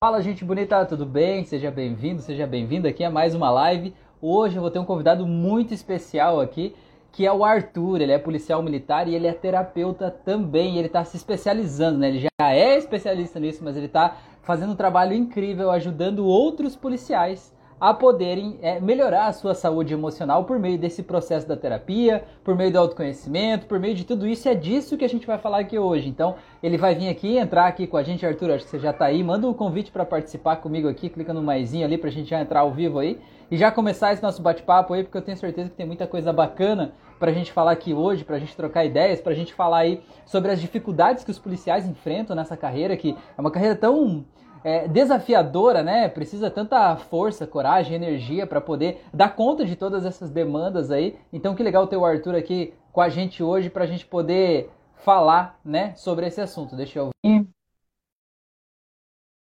Fala, gente bonita, tudo bem? Seja bem-vindo, seja bem-vinda aqui a mais uma live. Hoje eu vou ter um convidado muito especial aqui, que é o Arthur. Ele é policial militar e ele é terapeuta também. Ele está se especializando, né? Ele já é especialista nisso, mas ele está fazendo um trabalho incrível ajudando outros policiais a poderem é, melhorar a sua saúde emocional por meio desse processo da terapia, por meio do autoconhecimento, por meio de tudo isso. É disso que a gente vai falar aqui hoje. Então, ele vai vir aqui, entrar aqui com a gente, Arthur, acho que você já está aí. Manda um convite para participar comigo aqui, clica no maisinho ali para a gente já entrar ao vivo aí e já começar esse nosso bate-papo aí, porque eu tenho certeza que tem muita coisa bacana para a gente falar aqui hoje, para a gente trocar ideias, para a gente falar aí sobre as dificuldades que os policiais enfrentam nessa carreira, que é uma carreira tão é, desafiadora, né? Precisa tanta força, coragem, energia para poder dar conta de todas essas demandas aí. Então, que legal ter o Arthur aqui com a gente hoje para a gente poder falar, né, sobre esse assunto. Deixa eu ver.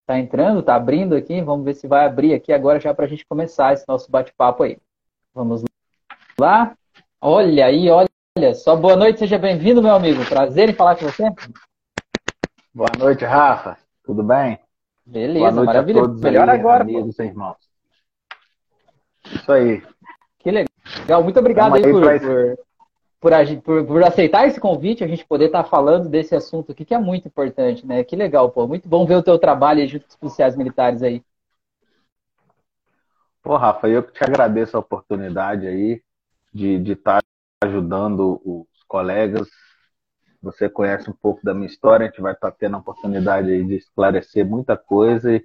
Tá entrando, tá abrindo aqui. Vamos ver se vai abrir aqui agora já para a gente começar esse nosso bate-papo aí. Vamos lá. Olha aí, olha só. Boa noite, seja bem-vindo, meu amigo. Prazer em falar com você. Boa noite, Rafa. Tudo bem? Beleza, maravilha. Melhor aí, agora. Amigos e irmãos. Isso aí. Que legal. Muito obrigado aí, aí por, por, por, por, por, aceitar esse convite, a gente poder estar tá falando desse assunto aqui, que é muito importante, né? Que legal, pô. Muito bom ver o teu trabalho junto com os policiais militares aí. Pô, Rafa, eu que te agradeço a oportunidade aí de estar tá ajudando os colegas você conhece um pouco da minha história, a gente vai estar tendo a oportunidade de esclarecer muita coisa e,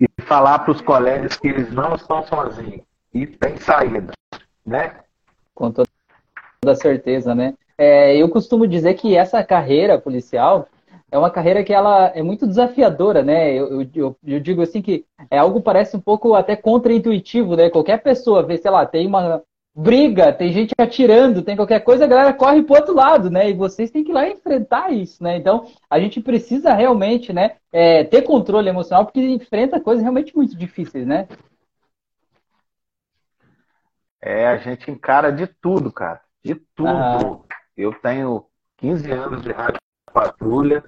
e falar para os colegas que eles não estão sozinhos e tem saída, né? Com toda certeza, né? É, eu costumo dizer que essa carreira policial é uma carreira que ela é muito desafiadora, né? Eu, eu, eu digo assim que é algo parece um pouco até contraintuitivo, né? Qualquer pessoa vê, sei lá, tem uma, briga, tem gente atirando, tem qualquer coisa, a galera corre pro outro lado, né? E vocês têm que ir lá enfrentar isso, né? Então, a gente precisa realmente, né, é, ter controle emocional, porque enfrenta coisas realmente muito difíceis, né? É, a gente encara de tudo, cara. De tudo. Ah. Eu tenho 15 anos de rádio patrulha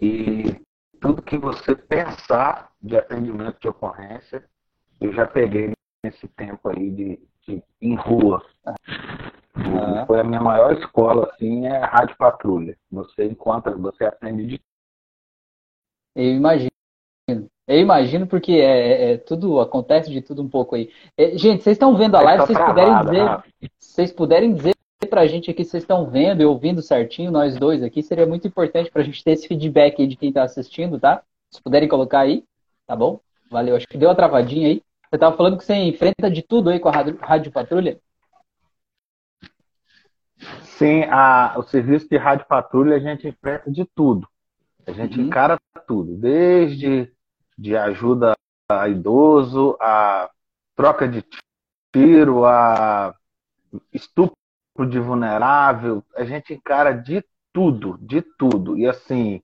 e tudo que você pensar de atendimento de ocorrência, eu já peguei nesse tempo aí de, de em rua. Uhum. Foi a minha maior escola, assim, é a Rádio Patrulha. Você encontra, você aprende de Eu imagino. Eu imagino porque é, é, é tudo acontece de tudo um pouco aí. É, gente, vocês estão vendo a live, vocês puderem dizer, vocês puderem dizer pra gente aqui, vocês estão vendo e ouvindo certinho, nós dois aqui, seria muito importante pra gente ter esse feedback aí de quem tá assistindo, tá? Se puderem colocar aí, tá bom? Valeu, acho que deu uma travadinha aí. Você estava falando que você enfrenta de tudo aí com a Rádio, rádio Patrulha? Sim, a, o serviço de Rádio Patrulha a gente enfrenta de tudo. A gente uhum. encara tudo, desde de ajuda a idoso, a troca de tiro, a estupro de vulnerável, a gente encara de tudo, de tudo. E assim,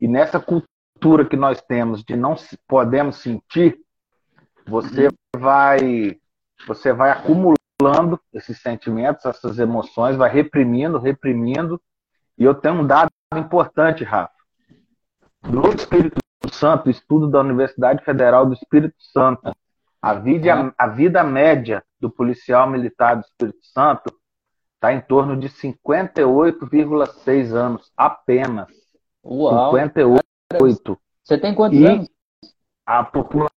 e nessa cultura que nós temos de não podemos sentir, você uhum. vai você vai acumulando esses sentimentos, essas emoções, vai reprimindo, reprimindo. E eu tenho um dado importante, Rafa. No Espírito Santo, estudo da Universidade Federal do Espírito Santo, a vida, uhum. a vida média do policial militar do Espírito Santo está em torno de 58,6 anos apenas. Uau! 58. Você tem quantos e anos? A população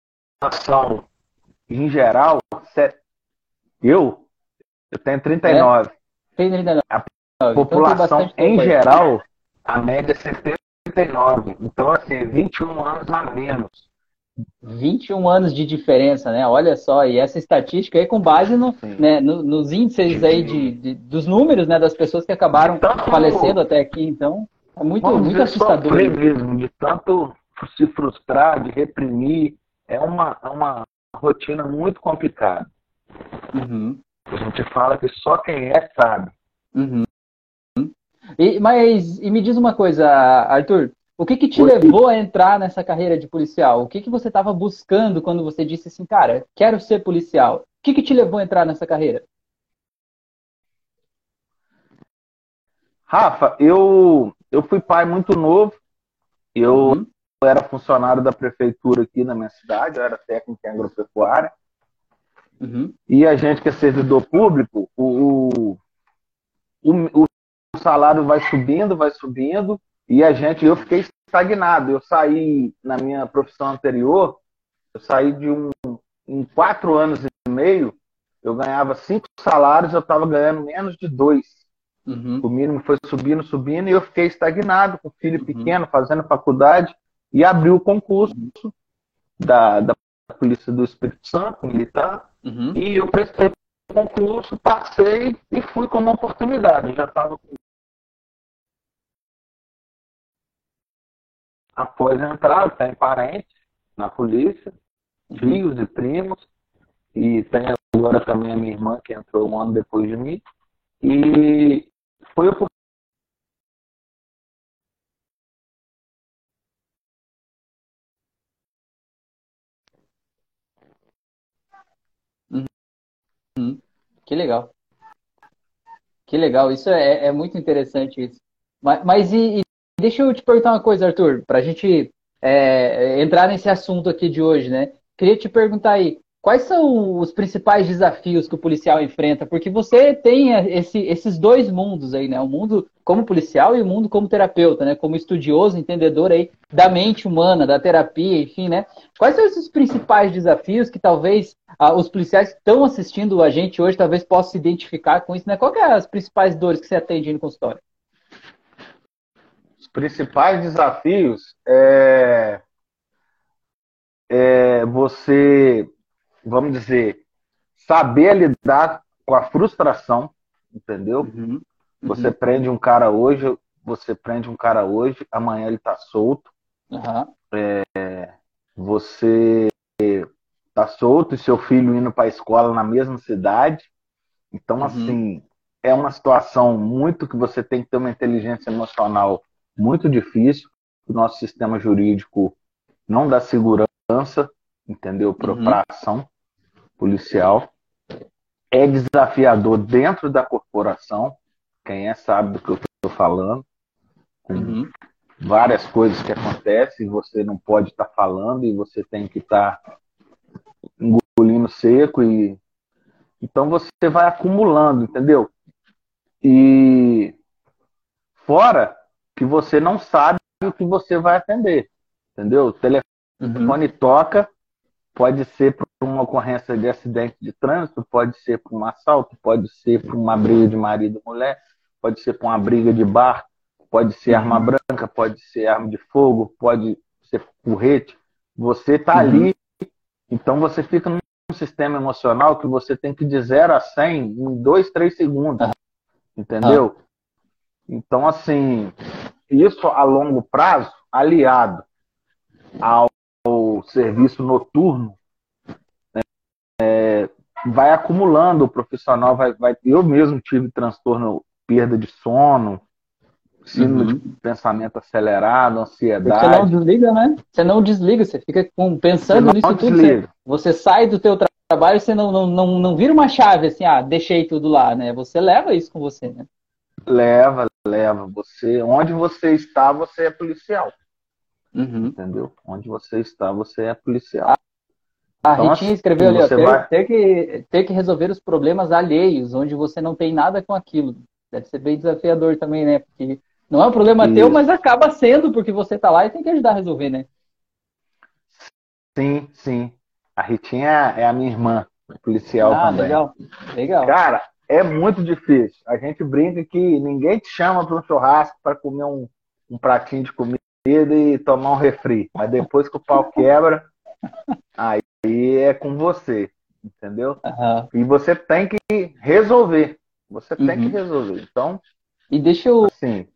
população em geral, eu, eu tenho 39. É? Tem 39. A então, população em geral, a média é 79. Então, assim, 21 anos a menos. 21 anos de diferença, né? Olha só, e essa estatística aí com base no, né, no, nos índices aí de, de, dos números, né, das pessoas que acabaram tanto, falecendo até aqui, então é muito, muito assustador. mesmo, de tanto se frustrar, de reprimir, é uma, é uma rotina muito complicada. Uhum. A gente fala que só quem é sabe. Uhum. E, mas, e me diz uma coisa, Arthur, o que, que te levou a entrar nessa carreira de policial? O que, que você estava buscando quando você disse assim, cara, quero ser policial? O que, que te levou a entrar nessa carreira? Rafa, eu, eu fui pai muito novo. Eu, uhum. Era funcionário da prefeitura aqui na minha cidade, eu era técnico em agropecuária. Uhum. E a gente que é servidor público, o, o, o salário vai subindo, vai subindo, e a gente, eu fiquei estagnado. Eu saí na minha profissão anterior, eu saí de um, em quatro anos e meio, eu ganhava cinco salários, eu estava ganhando menos de dois. Uhum. O mínimo foi subindo, subindo, e eu fiquei estagnado, com filho uhum. pequeno, fazendo faculdade, e abri o concurso da, da Polícia do Espírito Santo, militar, uhum. e eu prestei o concurso, passei e fui com uma oportunidade. Já estava com após entrar, tem parentes na polícia, uhum. tios e primos, e tem agora também a minha irmã que entrou um ano depois de mim. E foi o uhum. Que legal. Que legal. Isso é, é muito interessante isso. Mas, mas e, Deixa eu te perguntar uma coisa, Arthur, para a gente é, entrar nesse assunto aqui de hoje, né? Queria te perguntar aí, quais são os principais desafios que o policial enfrenta? Porque você tem esse, esses dois mundos aí, né? O mundo como policial e o mundo como terapeuta, né? Como estudioso, entendedor aí da mente humana, da terapia, enfim, né? Quais são esses principais desafios que talvez ah, os policiais que estão assistindo a gente hoje talvez possam se identificar com isso, né? Quais são as principais dores que você atende no consultório? principais desafios é, é você, vamos dizer, saber lidar com a frustração, entendeu? Uhum, uhum. Você prende um cara hoje, você prende um cara hoje, amanhã ele tá solto. Uhum. É, você tá solto e seu filho indo para a escola na mesma cidade. Então, uhum. assim, é uma situação muito que você tem que ter uma inteligência emocional muito difícil. O nosso sistema jurídico não dá segurança, entendeu? Para uhum. a ação policial. É desafiador dentro da corporação. Quem é sabe do que eu estou falando. Uhum. várias coisas que acontecem, você não pode estar tá falando e você tem que estar tá engolindo seco e então você vai acumulando, entendeu? E fora que você não sabe o que você vai atender. Entendeu? O telefone uhum. toca, pode ser por uma ocorrência de acidente de trânsito, pode ser por um assalto, pode ser por uma briga de marido e mulher, pode ser por uma briga de bar, pode ser uhum. arma branca, pode ser arma de fogo, pode ser porrete. Você está uhum. ali, então você fica num sistema emocional que você tem que de 0 a 100 em 2, 3 segundos. Entendeu? Então, assim, isso a longo prazo, aliado ao serviço noturno, vai acumulando o profissional, vai, vai, eu mesmo tive transtorno, perda de sono, síndrome uhum. de pensamento acelerado, ansiedade. Você não desliga, né? Você não desliga, você fica com, pensando nisso tudo. Você, você, sai do teu trabalho, você não, não, não, não vira uma chave assim, ah, deixei tudo lá, né? Você leva isso com você, né? Leva, leva. Você, onde você está, você é policial. Uhum. Entendeu? Onde você está, você é policial. A, a então, Ritinha assim, escreveu ali, ó, ter, vai... ter, que, ter que resolver os problemas alheios, onde você não tem nada com aquilo. Deve ser bem desafiador também, né? Porque não é um problema Isso. teu, mas acaba sendo, porque você está lá e tem que ajudar a resolver, né? Sim, sim. A Ritinha é a minha irmã, policial ah, também. Legal, legal. Cara, é muito difícil. A gente brinca que ninguém te chama para um churrasco para comer um, um pratinho de comida e tomar um refri. Mas depois que o pau quebra, aí é com você. Entendeu? Uhum. E você tem que resolver. Você uhum. tem que uhum. resolver. Então. E deixa eu, assim,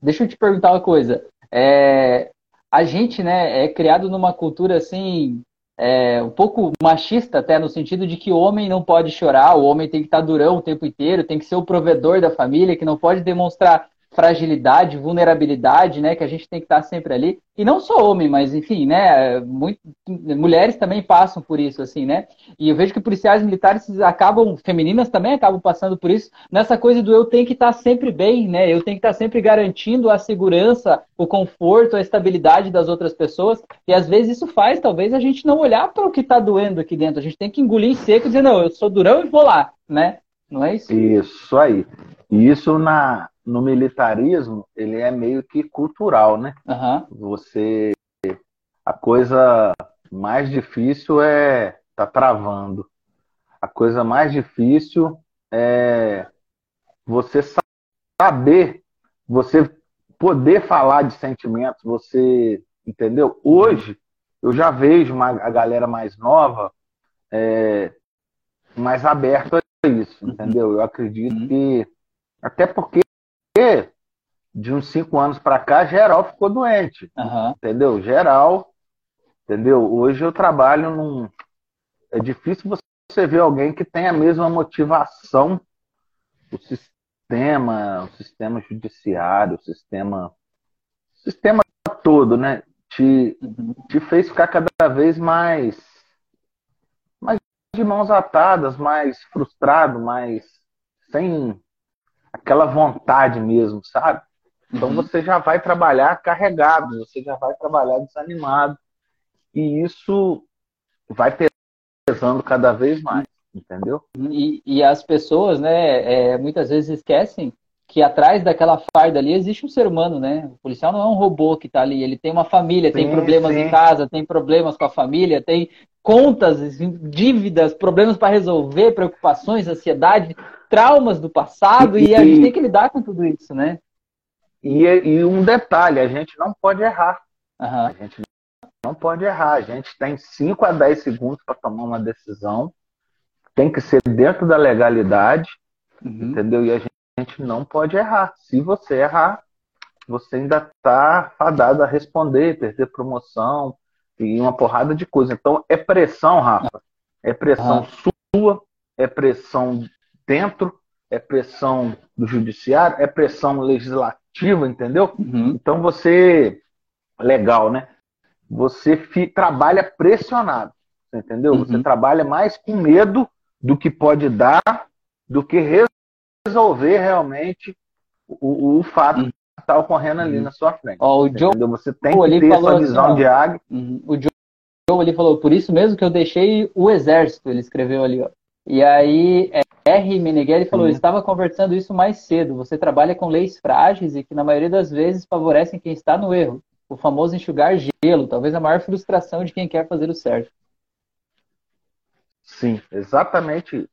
deixa eu te perguntar uma coisa. É, a gente, né, é criado numa cultura assim é, um pouco machista até no sentido de que o homem não pode chorar, o homem tem que estar durão o tempo inteiro, tem que ser o provedor da família, que não pode demonstrar fragilidade, vulnerabilidade, né? Que a gente tem que estar sempre ali. E não só homem, mas enfim, né? Muito, mulheres também passam por isso, assim, né? E eu vejo que policiais militares acabam, femininas também acabam passando por isso, nessa coisa do eu tenho que estar sempre bem, né? Eu tenho que estar sempre garantindo a segurança, o conforto, a estabilidade das outras pessoas. E às vezes isso faz, talvez, a gente não olhar para o que está doendo aqui dentro. A gente tem que engolir em seco e dizer, não, eu sou durão e vou lá, né? Não é isso? Isso aí. E isso na, no militarismo, ele é meio que cultural, né? Uhum. Você. A coisa mais difícil é tá travando. A coisa mais difícil é você saber, você poder falar de sentimentos, você entendeu? Hoje eu já vejo uma, a galera mais nova é, mais aberta a isso, uhum. entendeu? Eu acredito uhum. que até porque de uns cinco anos para cá, geral ficou doente. Uhum. Entendeu? Geral. Entendeu? Hoje eu trabalho num. É difícil você ver alguém que tem a mesma motivação. O sistema, o sistema judiciário, o sistema. O sistema todo, né? Te, uhum. te fez ficar cada vez mais. mais de mãos atadas, mais frustrado, mais. sem aquela vontade mesmo, sabe? Então uhum. você já vai trabalhar carregado, você já vai trabalhar desanimado. E isso vai pesando cada vez mais, entendeu? E, e as pessoas, né, é, muitas vezes esquecem que atrás daquela farda ali existe um ser humano, né? O policial não é um robô que está ali, ele tem uma família, sim, tem problemas sim. em casa, tem problemas com a família, tem contas, dívidas, problemas para resolver, preocupações, ansiedade, traumas do passado e, e a gente tem que lidar com tudo isso, né? E, e um detalhe, a gente não pode errar. Uhum. A gente não pode errar. A gente tem 5 a 10 segundos para tomar uma decisão. Tem que ser dentro da legalidade, uhum. entendeu? E a gente não pode errar. Se você errar, você ainda está fadado a responder, perder promoção e uma porrada de coisa. Então é pressão, Rafa. É pressão uhum. sua, é pressão dentro, é pressão do judiciário, é pressão legislativa, entendeu? Uhum. Então você, legal, né? Você fi, trabalha pressionado, entendeu? Uhum. Você trabalha mais com medo do que pode dar, do que resolver realmente o, o fato uhum. que está ocorrendo ali uhum. na sua frente. Ó, o Joe, Você tem que ter essa visão assim, de águia. Uhum. O Joe ele falou, por isso mesmo que eu deixei o exército, ele escreveu ali, ó. E aí, é, R. Meneghelli falou: uhum. estava conversando isso mais cedo. Você trabalha com leis frágeis e que, na maioria das vezes, favorecem quem está no erro. O famoso enxugar gelo, talvez a maior frustração de quem quer fazer o certo. Sim, exatamente isso.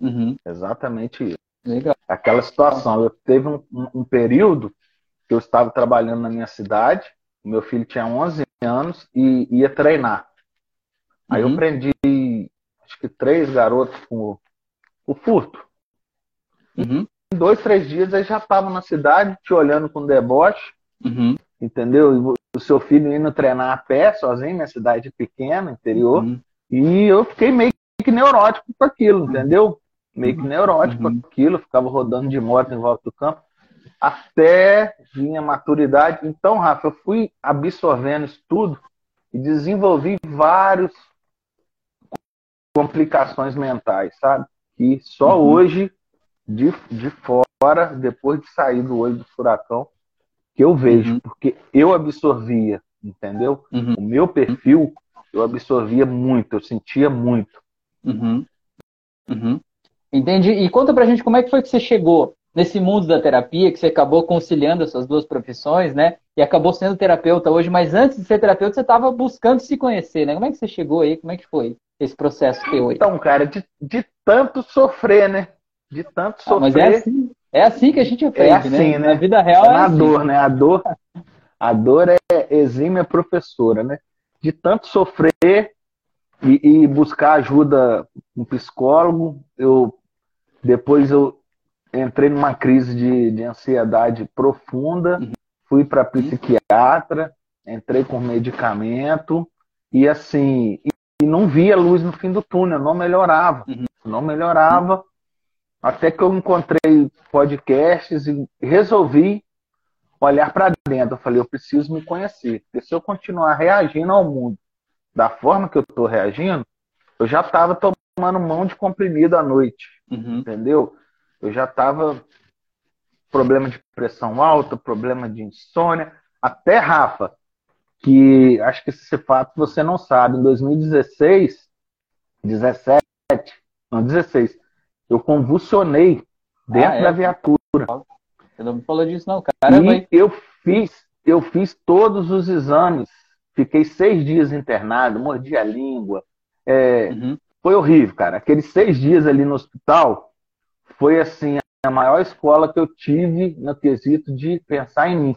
Uhum. Exatamente isso. Legal. Aquela situação. Eu teve um, um, período que eu estava trabalhando na minha cidade, meu filho tinha 11 anos e ia treinar. Aí uhum. eu prendi acho que três garotos com o furto. Uhum. Em dois, três dias eles já estavam na cidade te olhando com deboche, uhum. entendeu? E o seu filho indo treinar a pé sozinho, minha cidade pequena, interior. Uhum. E eu fiquei meio que neurótico com aquilo, entendeu? Meio que neurótico uhum. aquilo, ficava rodando de moto em volta do campo. Até vinha maturidade. Então, Rafa, eu fui absorvendo isso tudo e desenvolvi vários complicações mentais, sabe? E só uhum. hoje, de, de fora, depois de sair do olho do furacão, que eu vejo, uhum. porque eu absorvia, entendeu? Uhum. O meu perfil, eu absorvia muito, eu sentia muito. Uhum. Entendi. E conta pra gente como é que foi que você chegou nesse mundo da terapia, que você acabou conciliando essas duas profissões, né? E acabou sendo terapeuta hoje, mas antes de ser terapeuta, você estava buscando se conhecer, né? Como é que você chegou aí? Como é que foi? esse processo teu aí? Então, cara, de, de tanto sofrer, né? De tanto sofrer. Ah, mas é assim, é assim que a gente aprende, é assim, né? né? Na vida real é, é na assim. dor, né? A dor, a dor é exímia professora, né? De tanto sofrer e, e buscar ajuda um psicólogo, eu depois eu entrei numa crise de, de ansiedade profunda, uhum. fui para psiquiatra, entrei com medicamento e assim e não via luz no fim do túnel, não melhorava, uhum. não melhorava, até que eu encontrei podcasts e resolvi olhar para dentro. Eu falei, eu preciso me conhecer. Porque se eu continuar reagindo ao mundo da forma que eu estou reagindo, eu já estava tomando mão de comprimido à noite, uhum. entendeu? Eu já estava problema de pressão alta, problema de insônia, até Rafa, que acho que esse fato você não sabe, em 2016, 17, não, 16, eu convulsionei dentro ah, é? da viatura. Você não me falou disso não, cara. E eu fiz, eu fiz todos os exames, fiquei seis dias internado, mordi a língua, é, uhum. Foi horrível, cara. Aqueles seis dias ali no hospital foi assim a maior escola que eu tive no quesito de pensar em mim.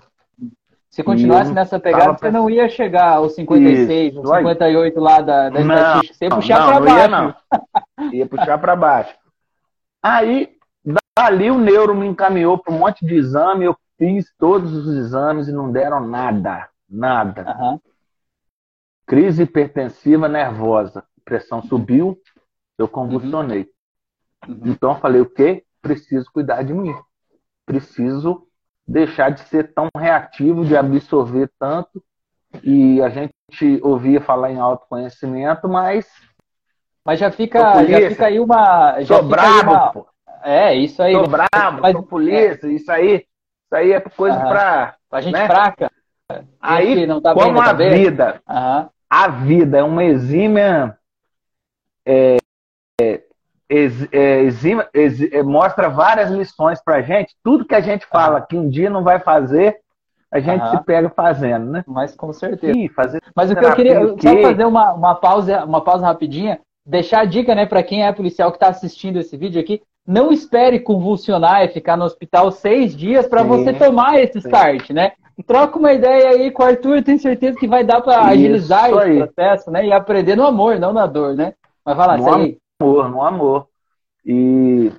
Se continuasse nessa pegada, você não ia chegar aos 56, Isso. aos 58 lá da, da não, estatística. Você ia puxar para baixo. Ia, não. ia puxar para baixo. Aí, dali o neuro me encaminhou para um monte de exame, eu fiz todos os exames e não deram nada. Nada. Uhum. Crise hipertensiva nervosa. Pressão subiu, eu convulsionei. Uhum. Então eu falei, o quê? preciso cuidar de mim. Preciso deixar de ser tão reativo, de absorver tanto. E a gente ouvia falar em autoconhecimento, mas. Mas já fica, já fica aí uma. Já sou brabo, uma... pô. É, isso aí. Sou brabo, mas... sou polícia, isso aí. Isso aí é coisa ah, pra. A gente né? fraca. Aí, não tá como bem, a tá vida, a vida é uma exímia é, é, ex, é, exima, ex, é, mostra várias lições para gente. Tudo que a gente fala que um dia não vai fazer, a gente se pega fazendo, né? Mas com certeza. Sim, fazer Mas o que eu queria, só fazer uma, uma pausa, uma pausa rapidinha, deixar a dica, né, para quem é policial que está assistindo esse vídeo aqui, não espere convulsionar e ficar no hospital seis dias para você tomar esse sim. start, né? Troca uma ideia aí com o Arthur, tenho certeza que vai dar para agilizar esse processo, né? E aprender no amor, não na dor, né? Mas vai lá, no segue amor, no amor. E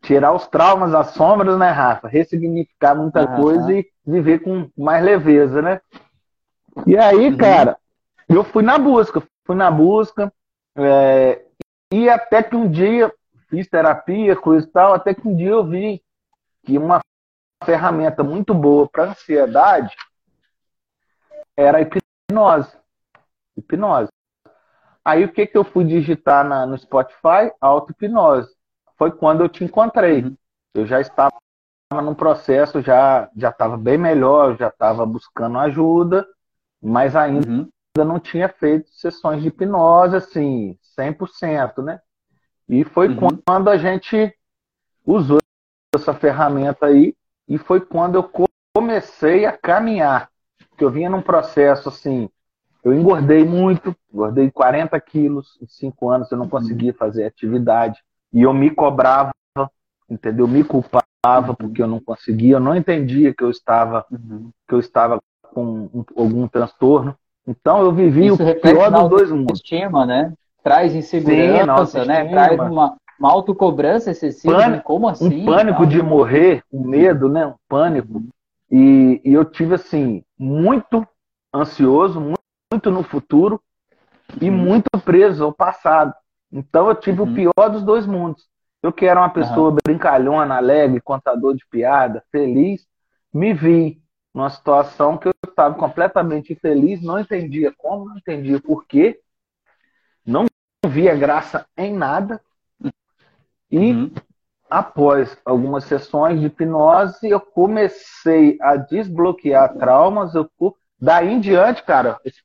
tirar os traumas, as sombras, né, Rafa? Ressignificar muita uhum. coisa e viver com mais leveza, né? E aí, uhum. cara, eu fui na busca, fui na busca, é, e até que um dia fiz terapia, coisa e tal, até que um dia eu vi que uma ferramenta muito boa para ansiedade era a hipnose. Hipnose. Aí o que, que eu fui digitar na, no Spotify? Auto-hipnose. Foi quando eu te encontrei. Uhum. Eu já estava num processo, já já estava bem melhor, já estava buscando ajuda, mas ainda uhum. não tinha feito sessões de hipnose assim, 100%, né? E foi uhum. quando a gente usou essa ferramenta aí e foi quando eu comecei a caminhar. Que eu vinha num processo assim, eu engordei muito, engordei 40 quilos em cinco anos, eu não uhum. conseguia fazer atividade. E eu me cobrava, entendeu? Me culpava uhum. porque eu não conseguia, eu não entendia que eu estava, uhum. que eu estava com um, algum transtorno. Então eu vivi Isso o pior dos dois mundos. Estima, né? Traz insegurança, Sim, né? Traz uma, uma autocobrança excessiva. Pânico, né? Como assim? Um pânico de morrer, um medo, né? Um pânico. Uhum. E, e eu tive, assim, muito ansioso, muito muito no futuro e uhum. muito preso ao passado. Então eu tive uhum. o pior dos dois mundos. Eu que era uma pessoa uhum. brincalhona, alegre, contador de piada, feliz, me vi numa situação que eu estava completamente infeliz, não entendia como, não entendia por quê, não via graça em nada. E uhum. após algumas sessões de hipnose, eu comecei a desbloquear traumas. Eu, daí em diante, cara, esse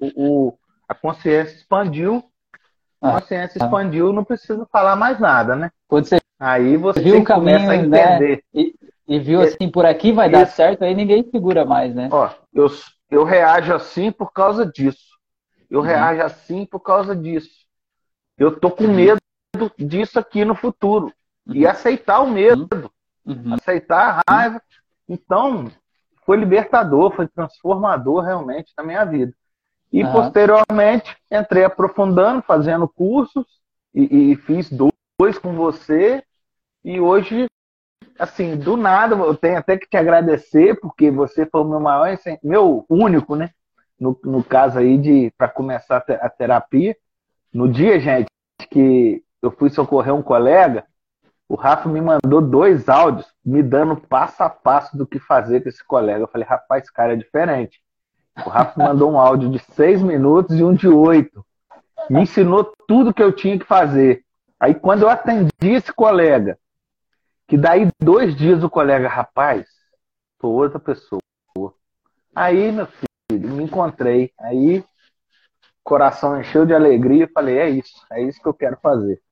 o, a consciência expandiu, a ah. consciência ah. expandiu, não precisa falar mais nada, né? Quando você aí você viu o caminho, a né? entender. Né? E, e, viu assim, por aqui vai dar certo, aí ninguém segura mais, né? Ó, eu, eu reajo assim por causa disso. Eu uhum. reajo assim por causa disso. Eu tô com medo disso aqui no futuro. Uhum. E aceitar o medo. Uhum. Aceitar a raiva. Então, foi libertador, foi transformador realmente na minha vida. E uhum. posteriormente entrei aprofundando, fazendo cursos e, e, fiz dois com você. E hoje, assim, do nada, eu tenho até que te agradecer, porque você foi o meu maior, meu único, né? No, no caso aí de para começar a terapia. No dia, gente, que eu fui socorrer um colega, O Rafa me mandou dois áudios me dando passo a passo do que fazer com esse colega. Eu falei, rapaz, esse cara é diferente. O Rafa mandou um áudio de seis minutos e um de oito. Me ensinou tudo que eu tinha que fazer. Aí quando eu atendi esse colega, que daí dois dias o colega, rapaz, sou outra pessoa. Aí, meu filho, me encontrei. Aí, coração encheu de alegria falei, é isso, é isso que eu quero fazer.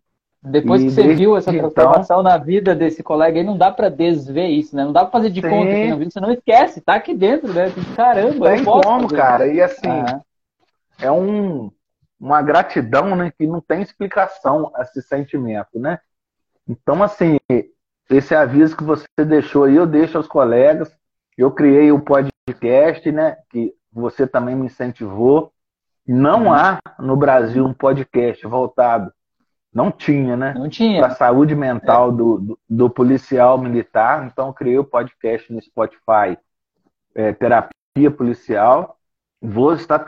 Depois e que você viu essa então transformação então, na vida desse colega aí, não dá para desver isso, né? Não dá para fazer de sim. conta que não viu, você não esquece, tá aqui dentro, né? Caramba, Tem como, fazer. cara. E assim, ah. é um, uma gratidão, né? Que não tem explicação esse sentimento, né? Então, assim, esse aviso que você deixou aí, eu deixo aos colegas. Eu criei o podcast, né? Que você também me incentivou. Não uhum. há no Brasil um podcast voltado não tinha, né? Não tinha. Para a saúde mental é. do, do, do, policial militar. Então, criei o podcast no Spotify, é, Terapia Policial. Vou estar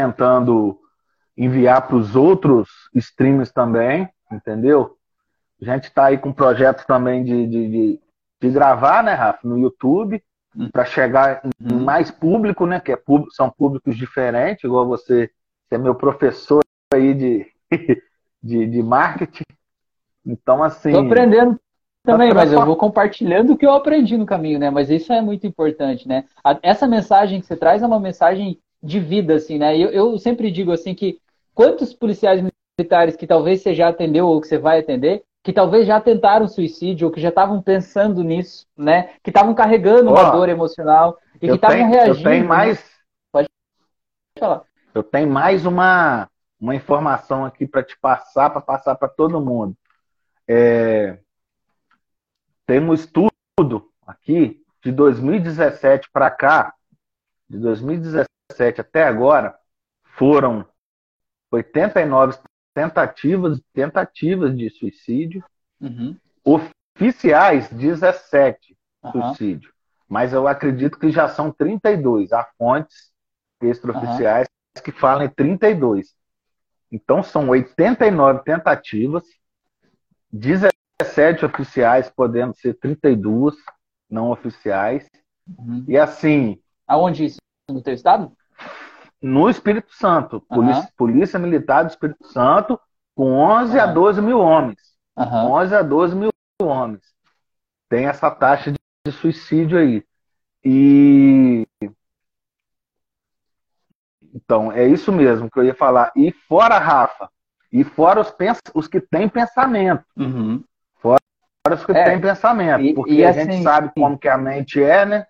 tentando enviar para os outros streams também, entendeu? A gente está aí com projetos também de, de, de, de, gravar, né, Rafa, no YouTube, hum. para chegar em uhum. mais público, né? Que é público, são públicos diferentes, igual você, você é meu professor aí de de, de marketing. Então, assim. Estou aprendendo também, mas eu vou compartilhando o que eu aprendi no caminho, né? Mas isso é muito importante, né? Essa mensagem que você traz é uma mensagem de vida, assim, né? Eu, eu sempre digo assim que quantos policiais militares que talvez você já atendeu ou que você vai atender, que talvez já tentaram suicídio ou que já estavam pensando nisso, né? Que estavam carregando uma dor emocional e que estavam reagindo. Eu tenho né? mais. Né? Pode falar. Eu tenho mais uma uma informação aqui para te passar, para passar para todo mundo. É, tem um estudo aqui de 2017 para cá, de 2017 até agora, foram 89 tentativas, tentativas de suicídio, uhum. oficiais 17 uhum. suicídio, mas eu acredito que já são 32. Há fontes extraoficiais uhum. que falam em 32. Então são 89 tentativas, 17 oficiais, podendo ser 32 não oficiais. Uhum. E assim. Aonde isso? No teu estado? No Espírito Santo. Polícia, uhum. Polícia Militar do Espírito Santo, com 11 uhum. a 12 mil homens. Uhum. 11 a 12 mil homens. Tem essa taxa de suicídio aí. E então, é isso mesmo que eu ia falar. E fora, Rafa, e fora os, pens os que têm pensamento. Uhum. Fora os que é, têm pensamento. E, porque e a gente assim, sabe como que a mente é, né?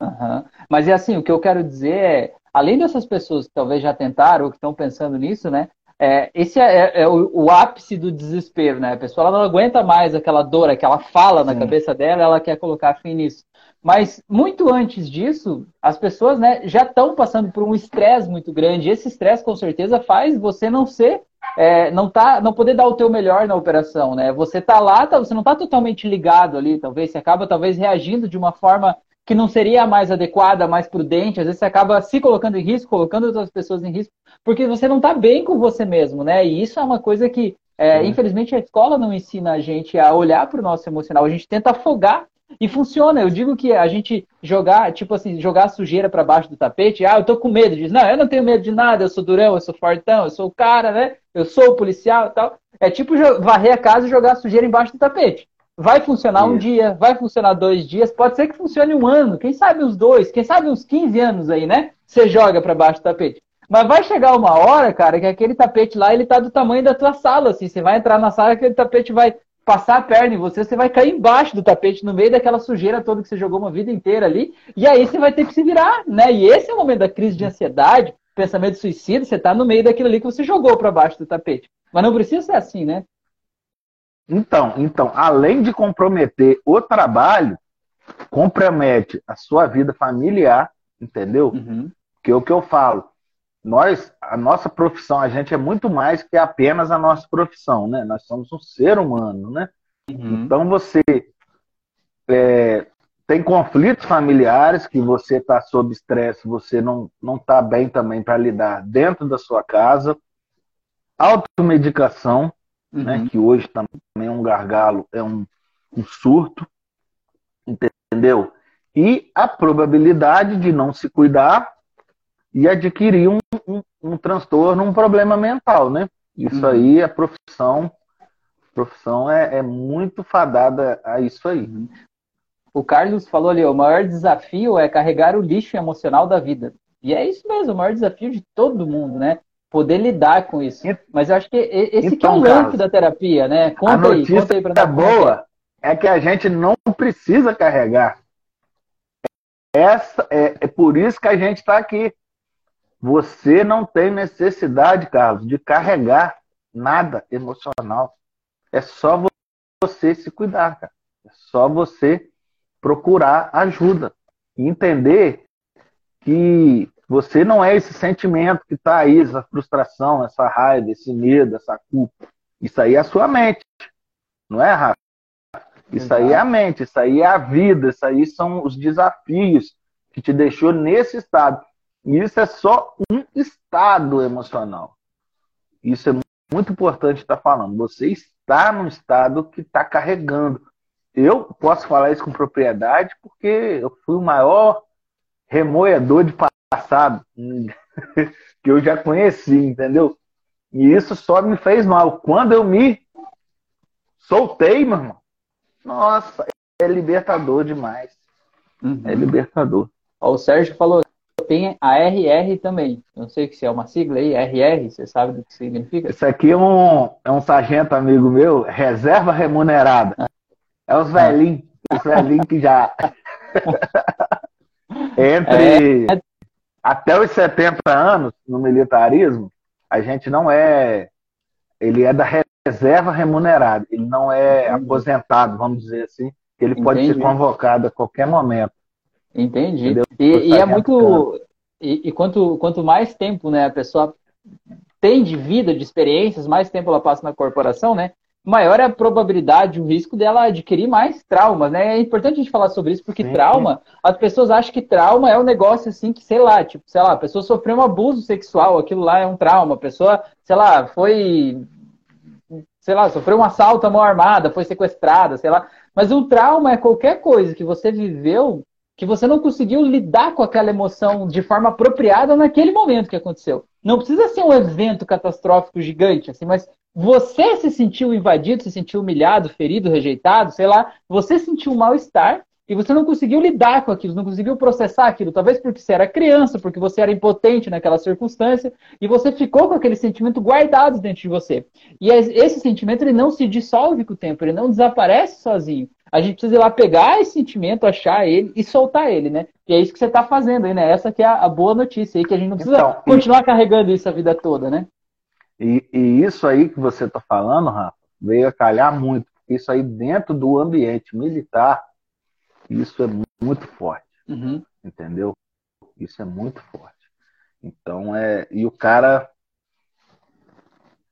Uhum. Mas é assim, o que eu quero dizer é, além dessas pessoas que talvez já tentaram ou que estão pensando nisso, né? É, esse é, é, é o, o, ápice do desespero, né? A pessoa ela não aguenta mais aquela dor, aquela fala na cabeça dela, ela quer colocar fim nisso. Mas muito antes disso, as pessoas né, já estão passando por um estresse muito grande. Esse estresse, com certeza, faz você não ser, é, não tá, não poder dar o teu melhor na operação, né? Você tá lá, tá, você não está totalmente ligado ali, talvez você acaba talvez reagindo de uma forma que não seria a mais adequada, mais prudente. Às vezes você acaba se colocando em risco, colocando outras pessoas em risco, porque você não está bem com você mesmo, né? E isso é uma coisa que, é, infelizmente, a escola não ensina a gente a olhar para o nosso emocional. A gente tenta afogar e funciona. Eu digo que a gente jogar, tipo assim, jogar sujeira para baixo do tapete. Ah, eu tô com medo. Diz, não, eu não tenho medo de nada. Eu sou durão, eu sou fortão, eu sou o cara, né? Eu sou o policial e tal. É tipo varrer a casa e jogar sujeira embaixo do tapete. Vai funcionar um dia, vai funcionar dois dias, pode ser que funcione um ano, quem sabe uns dois, quem sabe uns 15 anos aí, né? Você joga para baixo do tapete. Mas vai chegar uma hora, cara, que aquele tapete lá, ele tá do tamanho da tua sala, assim. Você vai entrar na sala, aquele tapete vai passar a perna em você, você vai cair embaixo do tapete, no meio daquela sujeira toda que você jogou uma vida inteira ali, e aí você vai ter que se virar, né? E esse é o momento da crise de ansiedade, pensamento de suicídio, você está no meio daquilo ali que você jogou para baixo do tapete. Mas não precisa ser assim, né? Então, então, além de comprometer o trabalho, compromete a sua vida familiar, entendeu? Uhum. Que é o que eu falo nós, a nossa profissão, a gente é muito mais que apenas a nossa profissão, né? Nós somos um ser humano, né? Uhum. Então você é, tem conflitos familiares que você está sob estresse, você não não está bem também para lidar dentro da sua casa, automedicação, né? uhum. né? Que hoje também é um gargalo, é um um surto, entendeu? E a probabilidade de não se cuidar e adquirir um, um, um transtorno, um problema mental, né? Isso uhum. aí, a profissão, a profissão é, é, muito fadada a isso aí. Uhum. O Carlos falou ali, o maior desafio é carregar o lixo emocional da vida. E é isso mesmo, o maior desafio de todo mundo, né? Poder lidar com isso. Mas eu acho que esse então, é o então, lance da terapia, né? Conta a notícia aí, conta aí pra nós. boa é que a gente não precisa carregar. Essa, é, é por isso que a gente está aqui. Você não tem necessidade, Carlos, de carregar nada emocional. É só você se cuidar, cara. É só você procurar ajuda e entender que você não é esse sentimento que está aí, essa frustração, essa raiva, esse medo, essa culpa. Isso aí é a sua mente, não é, Rafa? Isso aí é a mente, isso aí é a vida, isso aí são os desafios que te deixou nesse estado. E isso é só um estado emocional. Isso é muito importante estar falando. Você está num estado que está carregando. Eu posso falar isso com propriedade porque eu fui o maior remoedor de passado que eu já conheci, entendeu? E isso só me fez mal. Quando eu me soltei, meu irmão, nossa, é libertador demais. Uhum. É libertador. Ó, o Sérgio falou, tem a RR também. Não sei se é uma sigla aí, RR, você sabe do que significa? Isso aqui é um, é um sargento amigo meu, reserva remunerada. Ah. É os velhinhos, os velhinhos que já. Entre é... até os 70 anos no militarismo, a gente não é. Ele é da reserva remunerada, ele não é aposentado, vamos dizer assim, ele Entendi. pode ser convocado a qualquer momento. Entendi. E, e, é muito. E, e, quanto, quanto mais tempo né, a pessoa tem de vida, de experiências, mais tempo ela passa na corporação, né? maior é a probabilidade, o risco dela adquirir mais traumas, né? É importante a gente falar sobre isso, porque trauma, as pessoas acham que trauma é um negócio assim que, sei lá, tipo, sei lá, a pessoa sofreu um abuso sexual, aquilo lá é um trauma, a pessoa, sei lá, foi, sei lá, sofreu um assalto à mão armada, foi sequestrada, sei lá. Mas um trauma é qualquer coisa que você viveu que você não conseguiu lidar com aquela emoção de forma apropriada naquele momento que aconteceu. Não precisa ser um evento catastrófico gigante, assim, mas você se sentiu invadido, se sentiu humilhado, ferido, rejeitado, sei lá, você sentiu um mal-estar e você não conseguiu lidar com aquilo, não conseguiu processar aquilo, talvez porque você era criança, porque você era impotente naquela circunstância, e você ficou com aquele sentimento guardado dentro de você. E esse sentimento ele não se dissolve com o tempo, ele não desaparece sozinho. A gente precisa ir lá pegar esse sentimento, achar ele e soltar ele, né? E é isso que você está fazendo aí, né? Essa que é a, boa notícia aí, que a gente não precisa então, continuar e... carregando isso a vida toda, né? E, e isso aí que você está falando, Rafa, veio a calhar muito, isso aí dentro do ambiente militar, isso é muito forte, uhum. entendeu? Isso é muito forte. Então é e o cara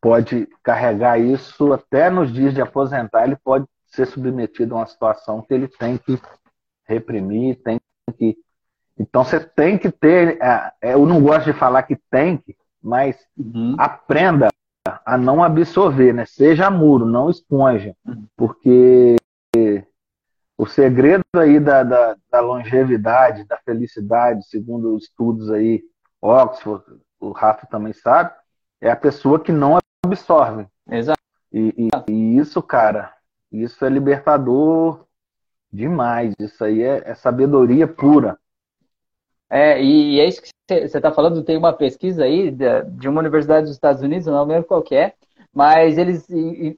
pode carregar isso até nos dias de aposentar, ele pode ser submetido a uma situação que ele tem que reprimir, tem que. Então você tem que ter. É, eu não gosto de falar que tem que, mas uhum. aprenda a não absorver, né? Seja muro, não esponja, uhum. porque o segredo aí da, da, da, longevidade, da felicidade, segundo estudos aí, Oxford, o Rafa também sabe, é a pessoa que não absorve. Exato. E, e, e isso, cara, isso é libertador demais. Isso aí é, é sabedoria pura. É, e, é isso que você está falando. Tem uma pesquisa aí de, de, uma universidade dos Estados Unidos, não lembro qual é, mas eles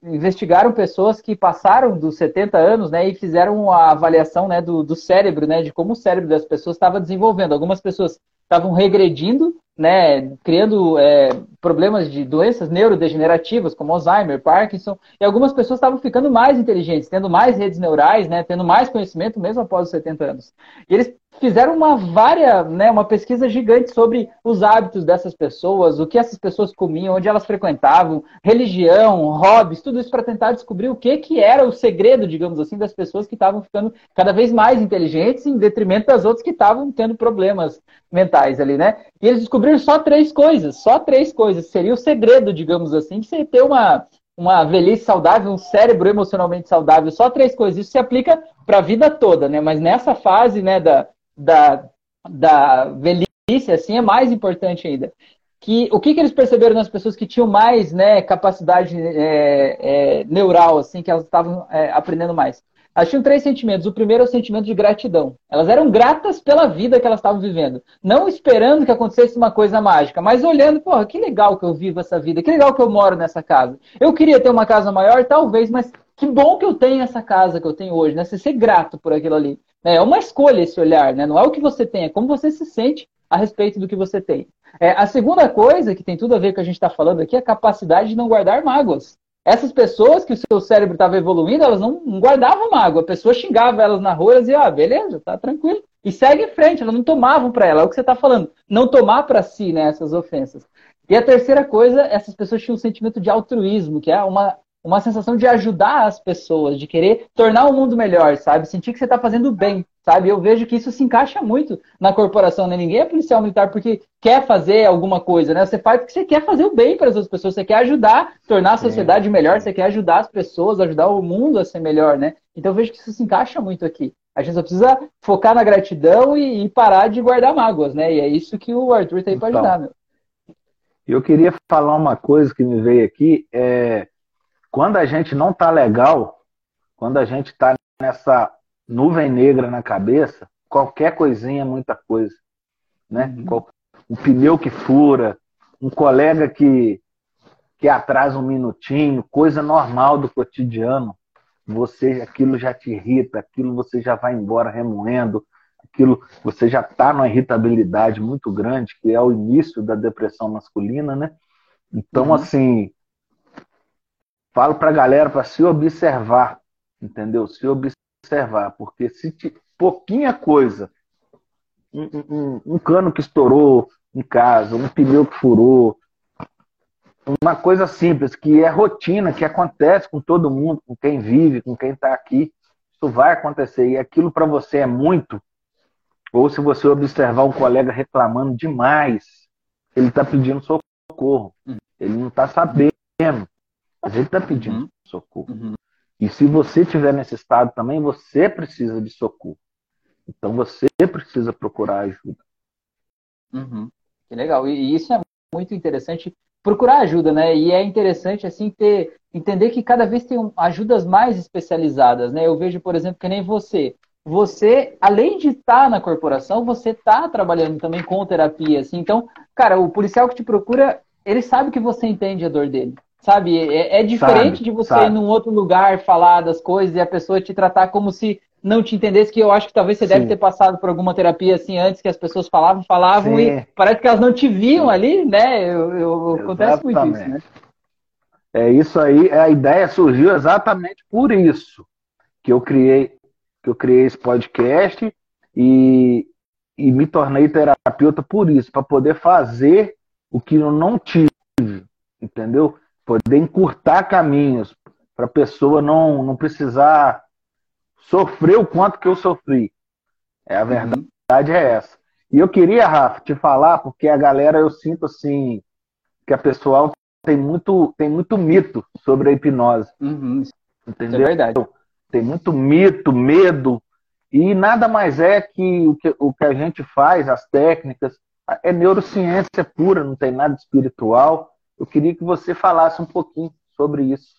investigaram pessoas que passaram dos 70 anos, né, e fizeram a avaliação, né, do, do cérebro, né, de como o cérebro das pessoas estava desenvolvendo. Algumas pessoas estavam regredindo, né, criando é, problemas de doenças neurodegenerativas, como Alzheimer, Parkinson, e algumas pessoas estavam ficando mais inteligentes, tendo mais redes neurais, né, tendo mais conhecimento mesmo após os 70 anos. E eles fizeram uma vária, né, uma pesquisa gigante sobre os hábitos dessas pessoas, o que essas pessoas comiam, onde elas frequentavam, religião, hobbies, tudo isso para tentar descobrir o que, que era o segredo, digamos assim, das pessoas que estavam ficando cada vez mais inteligentes em detrimento das outras que estavam tendo problemas mentais ali, né? E eles descobriram só três coisas, só três coisas. Seria o segredo, digamos assim, de você ter uma, uma velhice saudável, um cérebro emocionalmente saudável, só três coisas. Isso se aplica para a vida toda, né? Mas nessa fase, né, da, da, da velhice, assim, é mais importante ainda. Que, o que, que eles perceberam nas pessoas que tinham mais né, capacidade é, é, neural, assim, que elas estavam é, aprendendo mais? Elas tinham três sentimentos. O primeiro é o sentimento de gratidão. Elas eram gratas pela vida que elas estavam vivendo. Não esperando que acontecesse uma coisa mágica, mas olhando, porra, que legal que eu vivo essa vida, que legal que eu moro nessa casa. Eu queria ter uma casa maior, talvez, mas que bom que eu tenho essa casa que eu tenho hoje, né? Você ser grato por aquilo ali. É uma escolha esse olhar, né? Não é o que você tem, é como você se sente a respeito do que você tem. É, a segunda coisa, que tem tudo a ver com o que a gente está falando aqui, é a capacidade de não guardar mágoas. Essas pessoas que o seu cérebro estava evoluindo, elas não, guardavam mágoa. A pessoa xingava elas na rua e dizia, ah, beleza, tá tranquilo. E segue em frente, elas não tomavam para ela. É o que você está falando. Não tomar para si né, essas ofensas. E a terceira coisa, essas pessoas tinham um sentimento de altruísmo, que é uma, uma sensação de ajudar as pessoas, de querer tornar o mundo melhor, sabe? Sentir que você está fazendo bem sabe? Eu vejo que isso se encaixa muito na corporação, né? Ninguém é policial militar porque quer fazer alguma coisa, né? Você faz porque você quer fazer o bem para as outras pessoas, você quer ajudar, tornar a sociedade melhor, você quer ajudar as pessoas, ajudar o mundo a ser melhor, né? Então eu vejo que isso se encaixa muito aqui. A gente só precisa focar na gratidão e, e parar de guardar mágoas, né? E é isso que o Arthur tem para então, ajudar, meu. Eu queria falar uma coisa que me veio aqui, é quando a gente não tá legal, quando a gente tá nessa nuvem negra na cabeça, qualquer coisinha é muita coisa. Né? Uhum. Um pneu que fura, um colega que, que atrasa um minutinho, coisa normal do cotidiano. Você, aquilo já te irrita, aquilo você já vai embora remoendo, aquilo você já está numa irritabilidade muito grande, que é o início da depressão masculina, né? Então, uhum. assim, falo para a galera para se observar, entendeu? Se observar porque se te, pouquinha coisa, um, um, um, cano que estourou em casa, um pneu que furou, uma coisa simples, que é rotina, que acontece com todo mundo, com quem vive, com quem está aqui, isso vai acontecer. E aquilo para você é muito, ou se você observar um colega reclamando demais, ele está pedindo socorro. Ele não está sabendo, mas ele está pedindo uhum. socorro. Uhum. E se você tiver nesse estado também, você precisa de socorro. Então você precisa procurar ajuda. Uhum. Que legal. E isso é muito interessante. Procurar ajuda, né? E é interessante assim ter entender que cada vez tem ajudas mais especializadas, né? Eu vejo, por exemplo, que nem você. Você, além de estar na corporação, você está trabalhando também com terapia, assim. Então, cara, o policial que te procura, ele sabe que você entende a dor dele. Sabe? É, é diferente sabe, de você sabe. ir num outro lugar falar das coisas e a pessoa te tratar como se não te entendesse, que eu acho que talvez você Sim. deve ter passado por alguma terapia assim antes, que as pessoas falavam, falavam Sim. e parece que elas não te viam Sim. ali, né? Eu, eu acontece muito isso, né? É isso aí, a ideia surgiu exatamente por isso que eu criei, que eu criei esse podcast e, e me tornei terapeuta por isso, para poder fazer o que eu não tive, entendeu? Poder encurtar caminhos para a pessoa não, não precisar sofrer o quanto que eu sofri. É a verdade uhum. é essa. E eu queria, Rafa, te falar, porque a galera eu sinto assim que a pessoal tem muito, tem muito mito sobre a hipnose. Uhum. Entendeu? é verdade. Tem muito mito, medo, e nada mais é que o que, o que a gente faz, as técnicas, é neurociência pura, não tem nada espiritual. Eu queria que você falasse um pouquinho sobre isso.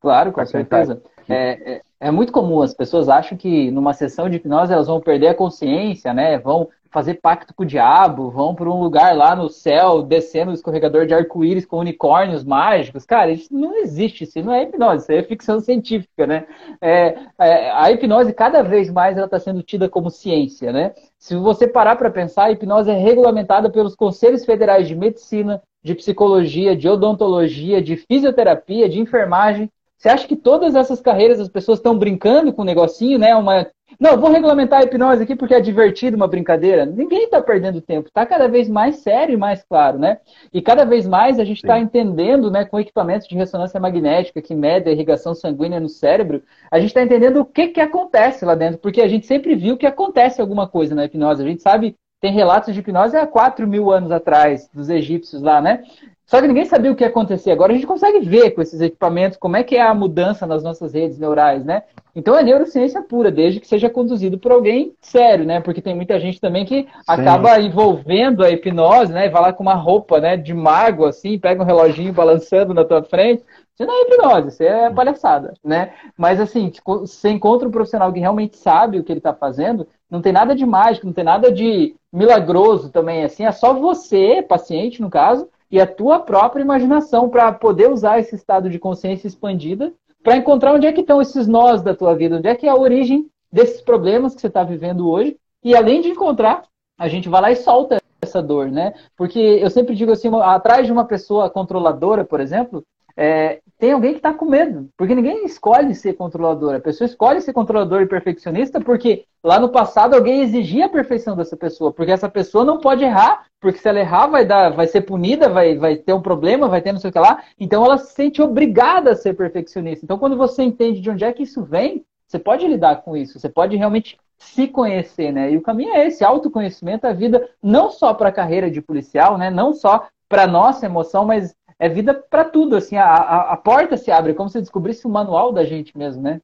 Claro, com certeza. É, é, é, muito comum, as pessoas acham que numa sessão de hipnose elas vão perder a consciência, né? Vão fazer pacto com o diabo, vão para um lugar lá no céu, descendo o escorregador de arco-íris com unicórnios mágicos. Cara, isso não existe, isso não é hipnose, isso é ficção científica, né? É, é, a hipnose, cada vez mais, ela está sendo tida como ciência, né? Se você parar para pensar, a hipnose é regulamentada pelos Conselhos Federais de Medicina, de psicologia, de odontologia, de fisioterapia, de enfermagem. Você acha que todas essas carreiras as pessoas estão brincando com o um negocinho, né? Uma... Não, vou regulamentar a hipnose aqui porque é divertido uma brincadeira. Ninguém está perdendo tempo. Está cada vez mais sério e mais claro, né? E cada vez mais a gente está entendendo, né, com equipamentos de ressonância magnética que mede a irrigação sanguínea no cérebro, a gente está entendendo o que, que acontece lá dentro, porque a gente sempre viu que acontece alguma coisa na hipnose. A gente sabe tem relatos de hipnose há 4 mil anos atrás, dos egípcios lá, né? Só que ninguém sabia o que ia acontecer. Agora a gente consegue ver com esses equipamentos como é que é a mudança nas nossas redes neurais, né? Então é neurociência pura, desde que seja conduzido por alguém sério, né? Porque tem muita gente também que Sim. acaba envolvendo a hipnose, né? Vai lá com uma roupa, né, de mago, assim, pega um reloginho balançando na tua frente. Isso não é hipnose, isso é palhaçada, né? Mas assim, você encontra um profissional que realmente sabe o que ele está fazendo, não tem nada de mágico, não tem nada de milagroso também, assim, é só você, paciente no caso, e a tua própria imaginação para poder usar esse estado de consciência expandida para encontrar onde é que estão esses nós da tua vida, onde é que é a origem desses problemas que você está vivendo hoje. E além de encontrar, a gente vai lá e solta essa dor, né? Porque eu sempre digo assim, atrás de uma pessoa controladora, por exemplo, é, tem alguém que está com medo, porque ninguém escolhe ser controlador. A pessoa escolhe ser controlador e perfeccionista porque lá no passado alguém exigia a perfeição dessa pessoa, porque essa pessoa não pode errar, porque se ela errar vai dar, vai ser punida, vai, vai ter um problema, vai ter não sei o que lá. Então ela se sente obrigada a ser perfeccionista. Então quando você entende de onde é que isso vem, você pode lidar com isso, você pode realmente se conhecer, né? E o caminho é esse, autoconhecimento, a vida não só para a carreira de policial, né? Não só para nossa emoção, mas é vida para tudo, assim, a, a, a, porta se abre, como se descobrisse o manual da gente mesmo, né?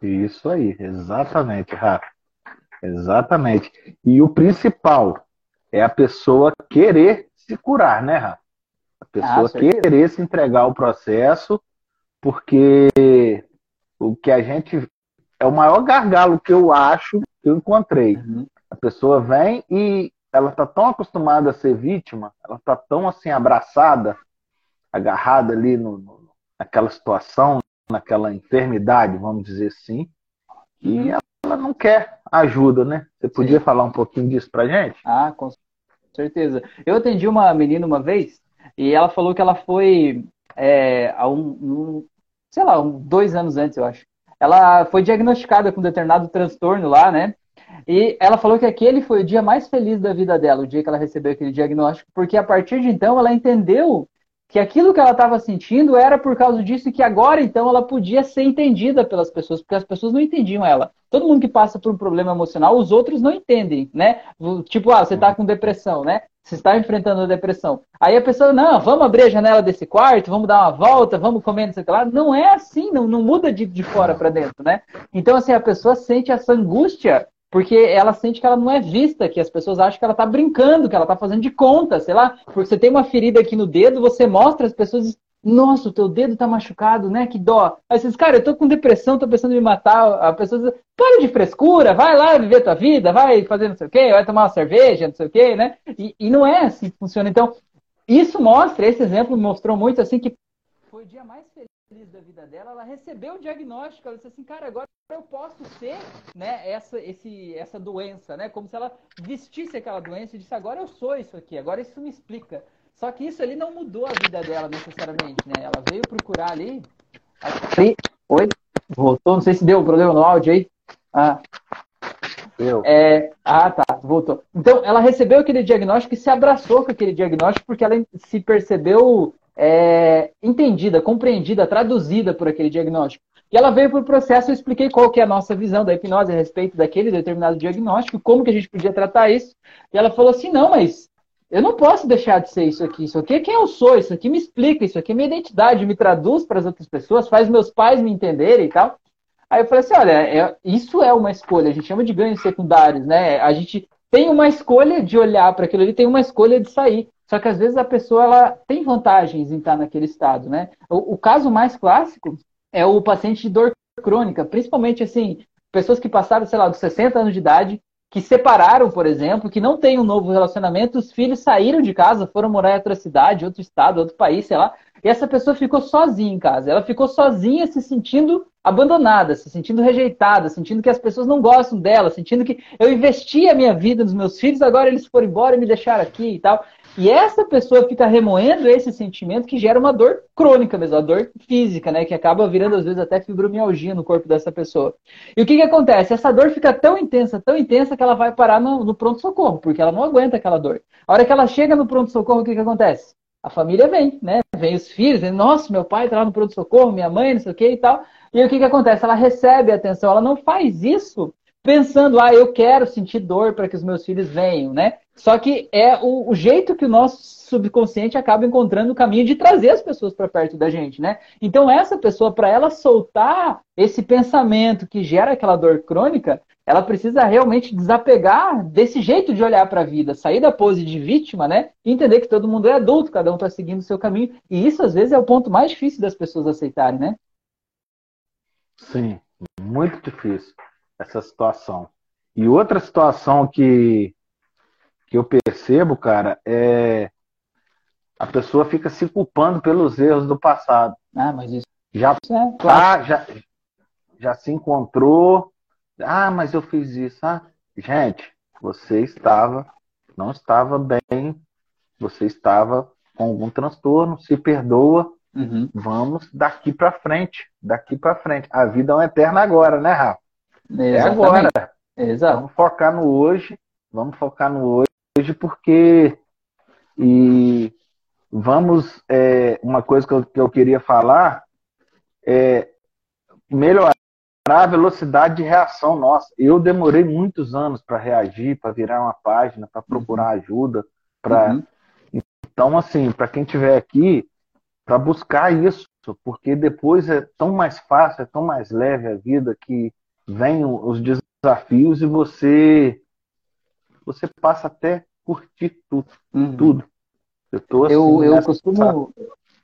Isso aí, exatamente, Rafa. Exatamente. E o principal é a pessoa querer se curar, né, Rafa? A pessoa ah, querer se entregar ao processo, porque o que a gente. É o maior gargalo que eu acho que eu encontrei. Uhum. A pessoa vem e ela está tão acostumada a ser vítima, ela está tão assim abraçada, agarrada ali no, no, naquela situação, naquela enfermidade, vamos dizer assim, e uhum. ela não quer ajuda, né? Você podia Sim. falar um pouquinho disso pra gente? Ah, com certeza. Eu atendi uma menina uma vez e ela falou que ela foi é, há um, um, sei lá, um, dois anos antes, eu acho. Ela foi diagnosticada com determinado transtorno lá, né? E ela falou que aquele foi o dia mais feliz da vida dela, o dia que ela recebeu aquele diagnóstico, porque a partir de então ela entendeu que aquilo que ela estava sentindo era por causa disso e que agora então ela podia ser entendida pelas pessoas, porque as pessoas não entendiam ela. Todo mundo que passa por um problema emocional, os outros não entendem, né? Tipo, ah, você está com depressão, né? Você está enfrentando a depressão. Aí a pessoa, não, vamos abrir a janela desse quarto, vamos dar uma volta, vamos comer, não sei o que lá. Não é assim, não, não muda de, de fora para dentro, né? Então, assim, a pessoa sente essa angústia porque ela sente que ela não é vista, que as pessoas acham que ela está brincando, que ela está fazendo de conta, sei lá. Porque você tem uma ferida aqui no dedo, você mostra as pessoas nossa, o teu dedo tá machucado, né? Que dó. Aí você diz, cara, eu tô com depressão, tô pensando em me matar. A pessoa diz, para de frescura, vai lá viver tua vida, vai fazer não sei o quê, vai tomar uma cerveja, não sei o quê, né? E, e não é assim que funciona. Então, isso mostra, esse exemplo mostrou muito assim que foi o dia mais feliz dela, ela recebeu o diagnóstico, ela disse assim, cara, agora eu posso ser, né, essa, esse, essa doença, né, como se ela vestisse aquela doença e disse, agora eu sou isso aqui, agora isso me explica. Só que isso ali não mudou a vida dela necessariamente, né, ela veio procurar ali... Sim. Oi? Voltou? Não sei se deu problema no áudio aí. Ah. Deu. É... Ah, tá, voltou. Então, ela recebeu aquele diagnóstico e se abraçou com aquele diagnóstico porque ela se percebeu é, entendida, compreendida, traduzida por aquele diagnóstico. E ela veio para o processo, eu expliquei qual que é a nossa visão da hipnose a respeito daquele determinado diagnóstico, como que a gente podia tratar isso. E ela falou assim, não, mas eu não posso deixar de ser isso aqui. Isso aqui é quem eu sou, isso aqui me explica, isso aqui é minha identidade, me traduz para as outras pessoas, faz meus pais me entenderem e tal. Aí eu falei assim, olha, é, isso é uma escolha, a gente chama de ganhos secundários, né? A gente tem uma escolha de olhar para aquilo ali, tem uma escolha de sair. Só que às vezes a pessoa ela tem vantagens em estar naquele estado, né? O, o caso mais clássico é o paciente de dor crônica, principalmente assim, pessoas que passaram, sei lá, dos 60 anos de idade, que separaram, por exemplo, que não têm um novo relacionamento, os filhos saíram de casa, foram morar em outra cidade, outro estado, outro país, sei lá, e essa pessoa ficou sozinha em casa. Ela ficou sozinha se sentindo abandonada, se sentindo rejeitada, sentindo que as pessoas não gostam dela, sentindo que eu investi a minha vida nos meus filhos, agora eles foram embora e me deixaram aqui e tal. E essa pessoa fica remoendo esse sentimento que gera uma dor crônica mesmo, a dor física, né? Que acaba virando, às vezes, até fibromialgia no corpo dessa pessoa. E o que, que acontece? Essa dor fica tão intensa, tão intensa, que ela vai parar no, no pronto-socorro, porque ela não aguenta aquela dor. A hora que ela chega no pronto-socorro, o que, que acontece? A família vem, né? Vem os filhos, vem, nossa, meu pai tá lá no pronto-socorro, minha mãe, não sei o que e tal. E o que, que acontece? Ela recebe atenção, ela não faz isso pensando, ah, eu quero sentir dor para que os meus filhos venham, né? Só que é o, o, jeito que o nosso subconsciente acaba encontrando o caminho de trazer as pessoas para perto da gente, né? Então essa pessoa, para ela soltar esse pensamento que gera aquela dor crônica, ela precisa realmente desapegar desse jeito de olhar para a vida, sair da pose de vítima, né? E entender que todo mundo é adulto, cada um está seguindo o seu caminho. E isso, às vezes, é o ponto mais difícil das pessoas aceitarem, né? Sim, muito difícil essa situação. E outra situação que, que eu percebo, cara, é a pessoa fica se culpando pelos erros do passado. Ah, mas isso já é, tá, já, já se encontrou, ah, mas eu fiz isso. Ah, gente, você estava, não estava bem, você estava com algum transtorno, se perdoa. Uhum. Vamos daqui para frente, daqui para frente. A vida é um eterno agora, né, Rafa? Exatamente. É agora. Exato. Vamos focar no hoje, vamos focar no hoje, porque e vamos é, uma coisa que eu, que eu queria falar é melhorar a velocidade de reação nossa. Eu demorei muitos anos para reagir, para virar uma página, para procurar uhum. ajuda, para uhum. então assim, para quem estiver aqui, para buscar isso, porque depois é tão mais fácil, é tão mais leve a vida que vem os desafios e você você passa até curtir tudo, uhum. tudo. Eu, tô assim, eu, eu costumo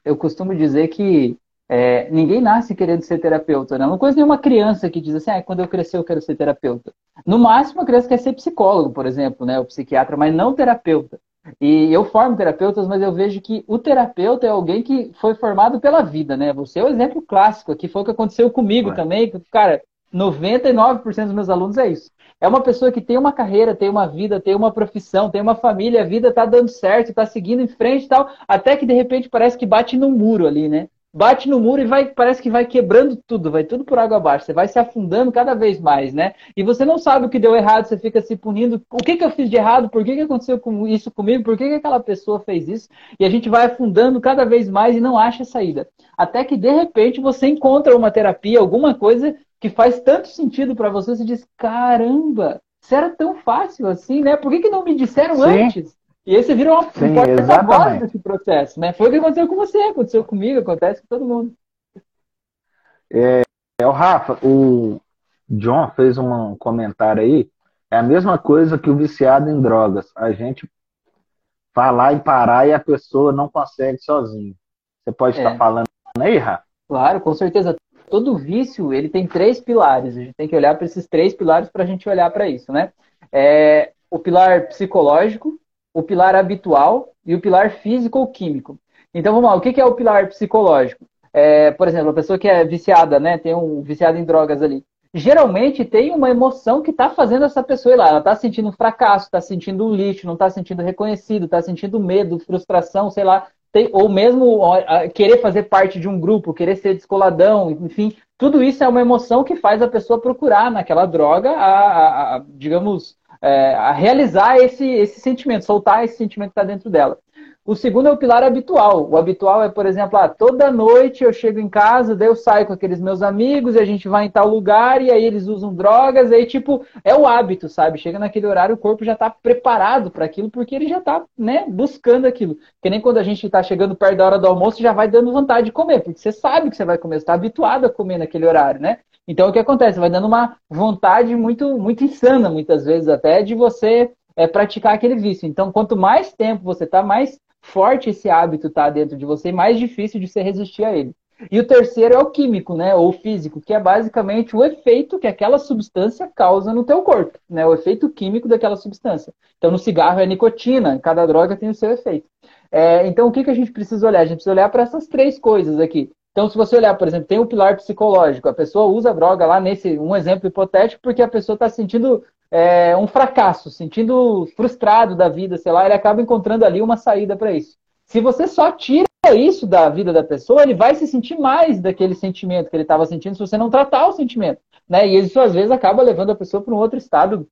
eu costumo dizer que é, ninguém nasce querendo ser terapeuta, né? Não conheço nenhuma criança que diz assim, ah, quando eu crescer eu quero ser terapeuta. No máximo, a criança quer ser psicólogo, por exemplo, né? O psiquiatra, mas não terapeuta. E eu formo terapeutas, mas eu vejo que o terapeuta é alguém que foi formado pela vida, né? Você é o exemplo clássico aqui, foi o que aconteceu comigo também. Cara, 99% dos meus alunos é isso. É uma pessoa que tem uma carreira, tem uma vida, tem uma profissão, tem uma família, a vida tá dando certo, tá seguindo em frente e tal, até que de repente parece que bate no muro ali, né? bate no muro e vai, parece que vai quebrando tudo, vai tudo por água abaixo. Você vai se afundando cada vez mais, né? E você não sabe o que deu errado, você fica se punindo. O que, que eu fiz de errado? Por que, que aconteceu isso comigo? Por que, que aquela pessoa fez isso? E a gente vai afundando cada vez mais e não acha saída. Até que de repente você encontra uma terapia, alguma coisa que faz tanto sentido para você, você diz: caramba, isso era tão fácil assim, né? Por que, que não me disseram Sim. antes? E aí você vira uma Sim, porta-voz desse processo, né? Foi o que aconteceu com você, aconteceu comigo, acontece com todo mundo. É, é o Rafa, o John fez um comentário aí, é a mesma coisa que o viciado em drogas. A gente falar e parar e a pessoa não consegue sozinho. Você pode é. estar falando aí, Rafa? Claro, com certeza. Todo vício, ele tem três pilares. A gente tem que olhar para esses três pilares para a gente olhar para isso, né? É, o pilar psicológico, o pilar habitual e o pilar físico ou químico. Então vamos lá, o que é o pilar psicológico? É, por exemplo, a pessoa que é viciada, né, tem um viciado em drogas ali. Geralmente tem uma emoção que está fazendo essa pessoa ir lá. Ela está sentindo fracasso, está sentindo um lixo, não está sentindo reconhecido, está sentindo medo, frustração, sei lá. Ou mesmo querer fazer parte de um grupo, querer ser descoladão, enfim. Tudo isso é uma emoção que faz a pessoa procurar naquela droga, a, a, a digamos, é, a realizar esse, esse sentimento, soltar esse sentimento que está dentro dela. O segundo é o pilar habitual. O habitual é, por exemplo, ah, toda noite eu chego em casa, daí eu saio com aqueles meus amigos e a gente vai em tal lugar e aí eles usam drogas, aí tipo, é o hábito, sabe? Chega naquele horário, o corpo já está preparado para aquilo porque ele já está, né, buscando aquilo. Que nem quando a gente está chegando perto da hora do almoço, já vai dando vontade de comer, porque você sabe que você vai comer, você está habituado a comer naquele horário, né? Então o que acontece? Vai dando uma vontade muito, muito insana, muitas vezes até, de você é, praticar aquele vício. Então, quanto mais tempo você está, mais forte esse hábito está dentro de você, mais difícil de você resistir a ele. E o terceiro é o químico, né, ou físico, que é basicamente o efeito que aquela substância causa no teu corpo, né, o efeito químico daquela substância. Então, no cigarro é nicotina, cada droga tem o seu efeito. É, então, o que, que a gente precisa olhar? A gente precisa olhar para essas três coisas aqui. Então, se você olhar, por exemplo, tem o pilar psicológico, a pessoa usa droga lá nesse, um exemplo hipotético, porque a pessoa está sentindo é, um fracasso, sentindo frustrado da vida, sei lá, ele acaba encontrando ali uma saída para isso. Se você só tira isso da vida da pessoa, ele vai se sentir mais daquele sentimento que ele estava sentindo se você não tratar o sentimento. Né? E isso, às vezes, acaba levando a pessoa para um outro estado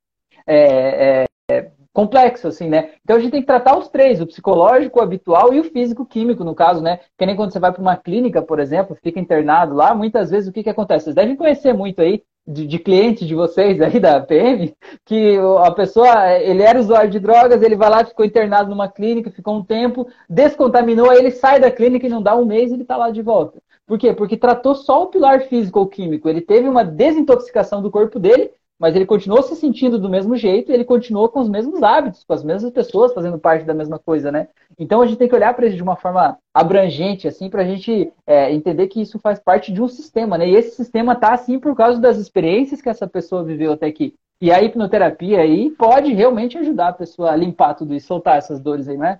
é, é, complexo, assim, né? Então a gente tem que tratar os três, o psicológico, o habitual e o físico-químico, no caso, né? Que nem quando você vai para uma clínica, por exemplo, fica internado lá, muitas vezes o que, que acontece? Vocês devem conhecer muito aí, de, de cliente de vocês aí da PM, que a pessoa, ele era usuário de drogas, ele vai lá, ficou internado numa clínica, ficou um tempo, descontaminou, aí ele sai da clínica e não dá um mês ele está lá de volta. Por quê? Porque tratou só o pilar físico ou químico. Ele teve uma desintoxicação do corpo dele, mas ele continuou se sentindo do mesmo jeito, ele continuou com os mesmos hábitos, com as mesmas pessoas fazendo parte da mesma coisa, né? Então a gente tem que olhar para isso de uma forma abrangente, assim, para a gente é, entender que isso faz parte de um sistema, né? E esse sistema está assim por causa das experiências que essa pessoa viveu até aqui. E a hipnoterapia aí pode realmente ajudar a pessoa a limpar tudo isso, soltar essas dores aí, né?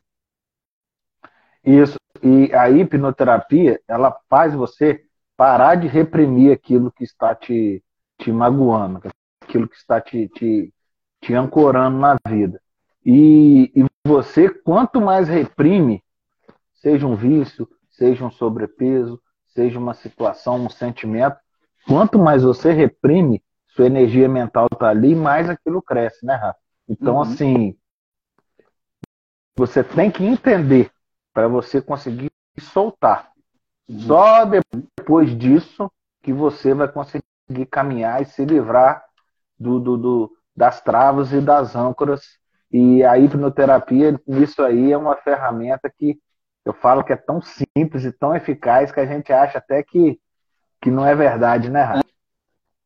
Isso. E a hipnoterapia, ela faz você parar de reprimir aquilo que está te, te magoando, aquilo que está te, te, te ancorando na vida. E, e você, quanto mais reprime, seja um vício, seja um sobrepeso, seja uma situação, um sentimento, quanto mais você reprime, sua energia mental está ali, mais aquilo cresce, né, Rafa? Então, uhum. assim, você tem que entender para você conseguir soltar. Uhum. Só depois disso que você vai conseguir caminhar e se livrar do, do, do, das travas e das âncoras. E a hipnoterapia, isso aí, é uma ferramenta que eu falo que é tão simples e tão eficaz que a gente acha até que, que não é verdade, né, Rafa?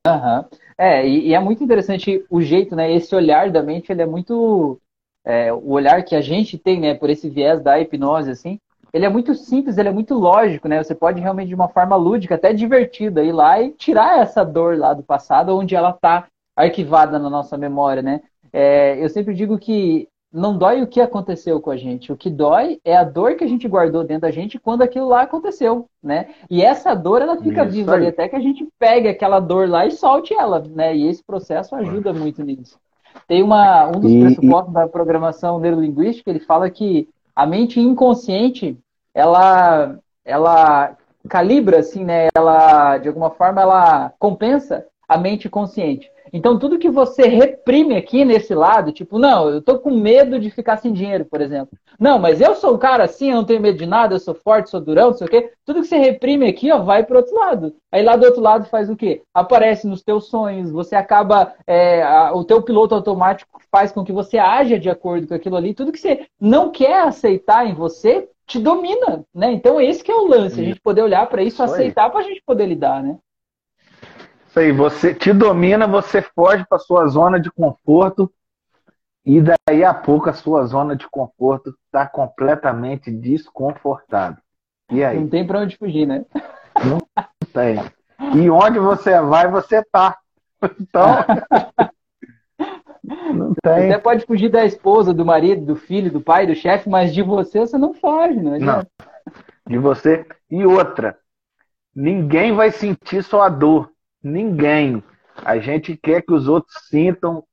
Uhum. É, e, e, é muito interessante o jeito, né? Esse olhar da mente, ele é muito. É, o olhar que a gente tem, né, por esse viés da hipnose, assim, ele é muito simples, ele é muito lógico, né? Você pode realmente, de uma forma lúdica, até divertida, ir lá e tirar essa dor lá do passado, onde ela está arquivada na nossa memória, né? É, eu sempre digo que não dói o que aconteceu com a gente. O que dói é a dor que a gente guardou dentro da gente quando aquilo lá aconteceu, né? E essa dor, ela fica Isso viva aí. ali até que a gente pegue aquela dor lá e solte ela, né? E esse processo ajuda muito nisso. Tem uma, um dos e, pressupostos e... da programação neurolinguística, ele fala que a mente inconsciente, ela, ela calibra, assim, né? Ela, de alguma forma, ela compensa a mente consciente. Então, tudo que você reprime aqui nesse lado, tipo, não, eu tô com medo de ficar sem dinheiro, por exemplo. Não, mas eu sou um cara assim, eu não tenho medo de nada, eu sou forte, sou durão, não sei o quê. Tudo que você reprime aqui, ó, vai pro outro lado. Aí lá do outro lado faz o quê? Aparece nos teus sonhos, você acaba, é, a, o teu piloto automático faz com que você haja de acordo com aquilo ali. Tudo que você não quer aceitar em você, te domina, né? Então esse que é o lance, a gente poder olhar para isso, isso aceitar para a gente poder lidar, né? Isso aí, você te domina, você foge para sua zona de conforto e daí a pouco a sua zona de conforto está completamente desconfortável. E aí? Não tem para onde fugir, né? Não tem. E onde você vai, você tá. Então. não tem. Você pode fugir da esposa, do marido, do filho, do pai, do chefe, mas de você você não foge, não, não. De você. E outra, ninguém vai sentir sua dor. Ninguém. A gente quer que os outros sintam.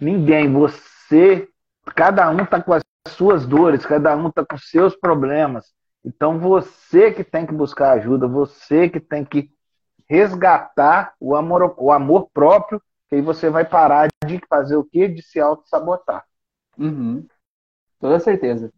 Ninguém. Você, cada um está com as suas dores, cada um está com seus problemas. Então você que tem que buscar ajuda, você que tem que resgatar o amor, o amor próprio, que aí você vai parar de fazer o quê? De se auto-sabotar. Uhum. Toda certeza.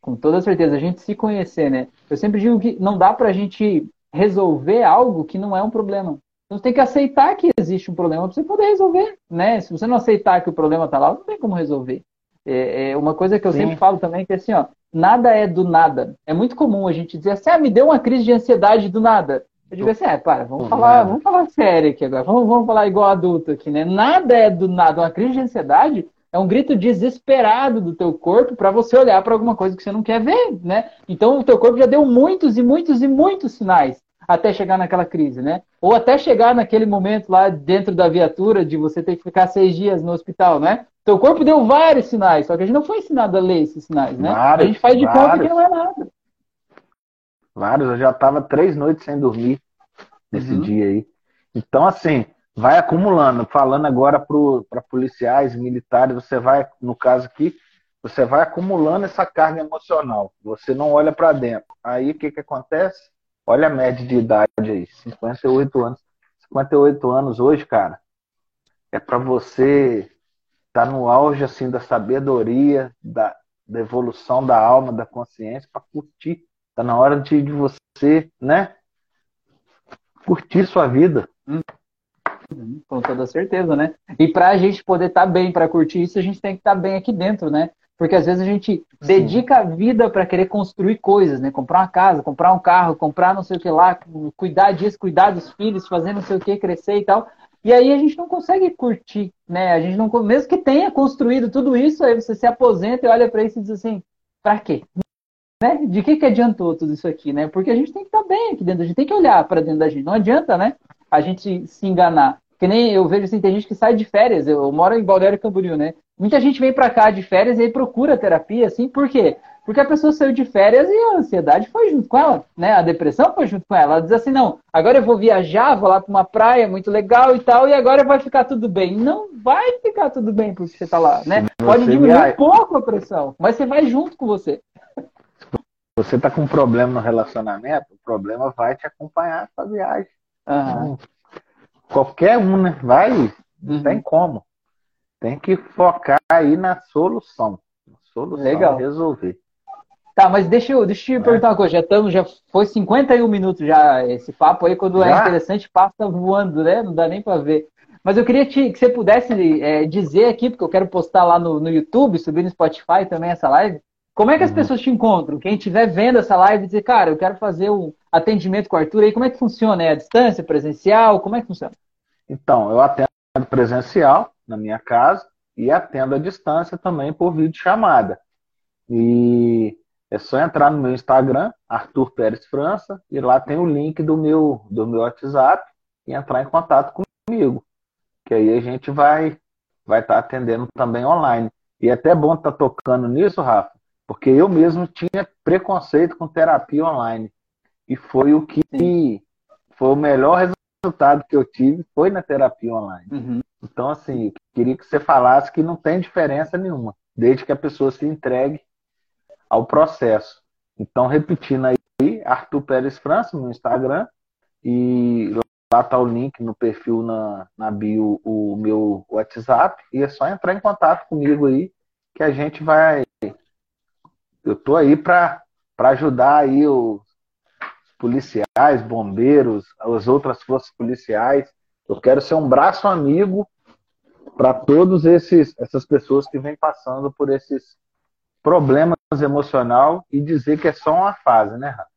Com toda certeza. A gente se conhecer, né? Eu sempre digo que não dá pra gente resolver algo que não é um problema. Então você tem que aceitar que existe um problema para você poder resolver, né? Se você não aceitar que o problema está lá, não tem como resolver. É, é uma coisa que eu Sim. sempre falo também que é assim, ó, nada é do nada. É muito comum a gente dizer assim, ah, me deu uma crise de ansiedade do nada. Eu digo assim, é, para, vamos falar, vamos falar sério aqui agora, vamos, vamos falar igual adulto aqui, né? Nada é do nada. Uma crise de ansiedade é um grito desesperado do teu corpo para você olhar para alguma coisa que você não quer ver, né? Então o teu corpo já deu muitos e muitos e muitos sinais até chegar naquela crise, né? Ou até chegar naquele momento lá dentro da viatura de você ter que ficar seis dias no hospital, né? Teu corpo deu vários sinais, só que a gente não foi ensinado a ler esses sinais, né? Vários, a gente faz de vários. conta que não é nada. Vários, eu já estava três noites sem dormir nesse uhum. dia aí. Então, assim, vai acumulando. Falando agora para policiais, militares, você vai, no caso aqui, você vai acumulando essa carga emocional. Você não olha para dentro. Aí o que, que acontece? Olha a média de idade aí, 58 anos. 58 anos hoje, cara, é para você estar tá no auge assim da sabedoria, da, da evolução da alma, da consciência, para curtir. Tá na hora de, de você, né? Curtir sua vida. Hum. Com toda certeza, né? E para a gente poder estar tá bem, para curtir isso, a gente tem que estar tá bem aqui dentro, né? Porque às vezes a gente dedica a vida para querer construir coisas, né? Comprar uma casa, comprar um carro, comprar não sei o que lá, cuidar disso, cuidar dos filhos, fazer não sei o que, crescer e tal. E aí a gente não consegue curtir, né? A gente não, mesmo que tenha construído tudo isso, aí você se aposenta e olha para isso e diz assim, para quê? Né? De que que adiantou tudo isso aqui, né? Porque a gente tem que estar tá bem aqui dentro, a gente tem que olhar para dentro da gente. Não adianta, né? A gente se enganar. Que nem eu vejo assim, tem gente que sai de férias. Eu, moro em Balneário Camboriú, né? Muita gente vem para cá de férias e aí procura terapia, assim, por quê? Porque a pessoa saiu de férias e a ansiedade foi junto com ela, né? A depressão foi junto com ela. Ela diz assim: não, agora eu vou viajar, vou lá para uma praia muito legal e tal, e agora vai ficar tudo bem. Não vai ficar tudo bem porque você está lá, né? Pode diminuir vai... um pouco a pressão, mas você vai junto com você. Você está com um problema no relacionamento, o problema vai te acompanhar essa viagem. Uhum. Qualquer um, né? Vai, não uhum. tem como. Tem que focar aí na solução. Solução Legal. resolver. Tá, mas deixa eu, deixa eu é. perguntar uma coisa. Já estamos, já foi 51 minutos já esse papo aí. Quando é já? é interessante, passa voando, né? Não dá nem para ver. Mas eu queria te, que você pudesse é, dizer aqui, porque eu quero postar lá no, no YouTube, subir no Spotify também essa live. Como é que as uhum. pessoas te encontram? Quem estiver vendo essa live dizer, cara, eu quero fazer um atendimento com o Arthur aí, como é que funciona? É a distância, presencial? Como é que funciona? Então, eu atendo presencial na minha casa e atendo à distância também por vídeo chamada. E é só entrar no meu Instagram, Arthur Pérez França, e lá tem o link do meu, do meu WhatsApp e entrar em contato comigo. Que aí a gente vai vai estar tá atendendo também online. E é até bom estar tá tocando nisso, Rafa, porque eu mesmo tinha preconceito com terapia online. E foi o que Sim. foi o melhor resultado que eu tive foi na terapia online. Uhum. Então, assim, queria que você falasse que não tem diferença nenhuma, desde que a pessoa se entregue ao processo. Então, repetindo aí, Arthur Pérez França no Instagram e lá está o link no perfil na, na bio, o meu WhatsApp, e é só entrar em contato comigo aí, que a gente vai. Eu tô aí para ajudar aí os policiais, bombeiros, as outras forças policiais. Eu quero ser um braço amigo para todos esses essas pessoas que vêm passando por esses problemas emocional e dizer que é só uma fase, né, Rafa?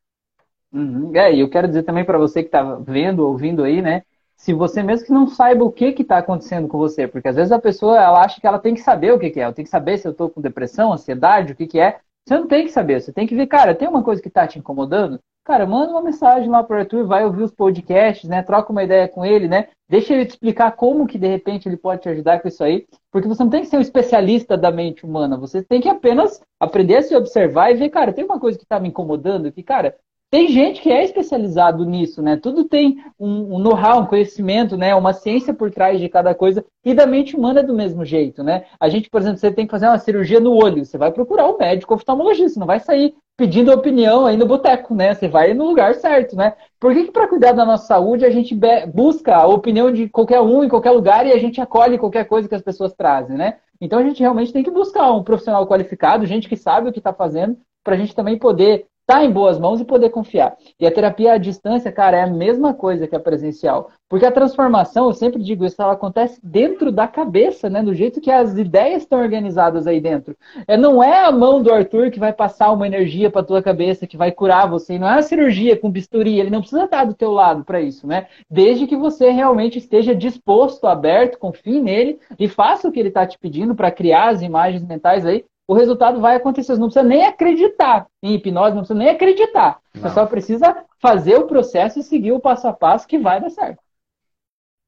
Uhum. É, e eu quero dizer também para você que está vendo, ouvindo aí, né? Se você mesmo que não saiba o que está acontecendo com você, porque às vezes a pessoa ela acha que ela tem que saber o que, que é, ela tem que saber se eu estou com depressão, ansiedade, o que, que é. Você não tem que saber, você tem que ver, cara, tem uma coisa que está te incomodando? Cara, manda uma mensagem lá para o Arthur, vai ouvir os podcasts, né? Troca uma ideia com ele, né? Deixa ele te explicar como que de repente ele pode te ajudar com isso aí, porque você não tem que ser um especialista da mente humana, você tem que apenas aprender a se observar e ver, cara, tem uma coisa que está me incomodando, que, cara, tem gente que é especializado nisso, né? Tudo tem um, um know-how, um conhecimento, né? Uma ciência por trás de cada coisa. E da mente humana é do mesmo jeito, né? A gente, por exemplo, você tem que fazer uma cirurgia no olho, você vai procurar o um médico oftalmologista, não vai sair pedindo opinião aí no boteco, né? Você vai no lugar certo, né? Por que, que para cuidar da nossa saúde a gente busca a opinião de qualquer um em qualquer lugar e a gente acolhe qualquer coisa que as pessoas trazem, né? Então a gente realmente tem que buscar um profissional qualificado, gente que sabe o que está fazendo, para a gente também poder tá em boas mãos e poder confiar. E a terapia à distância, cara, é a mesma coisa que a presencial. Porque a transformação, eu sempre digo isso, ela acontece dentro da cabeça, né? Do jeito que as ideias estão organizadas aí dentro. É, não é a mão do Arthur que vai passar uma energia para tua cabeça, que vai curar você. Não é a cirurgia com bisturi. Ele não precisa estar do teu lado para isso, né? Desde que você realmente esteja disposto, aberto, confie nele e faça o que ele está te pedindo para criar as imagens mentais aí o resultado vai acontecer. Você não precisa nem acreditar em hipnose, não precisa nem acreditar. Não. Você só precisa fazer o processo e seguir o passo a passo que vai dar certo.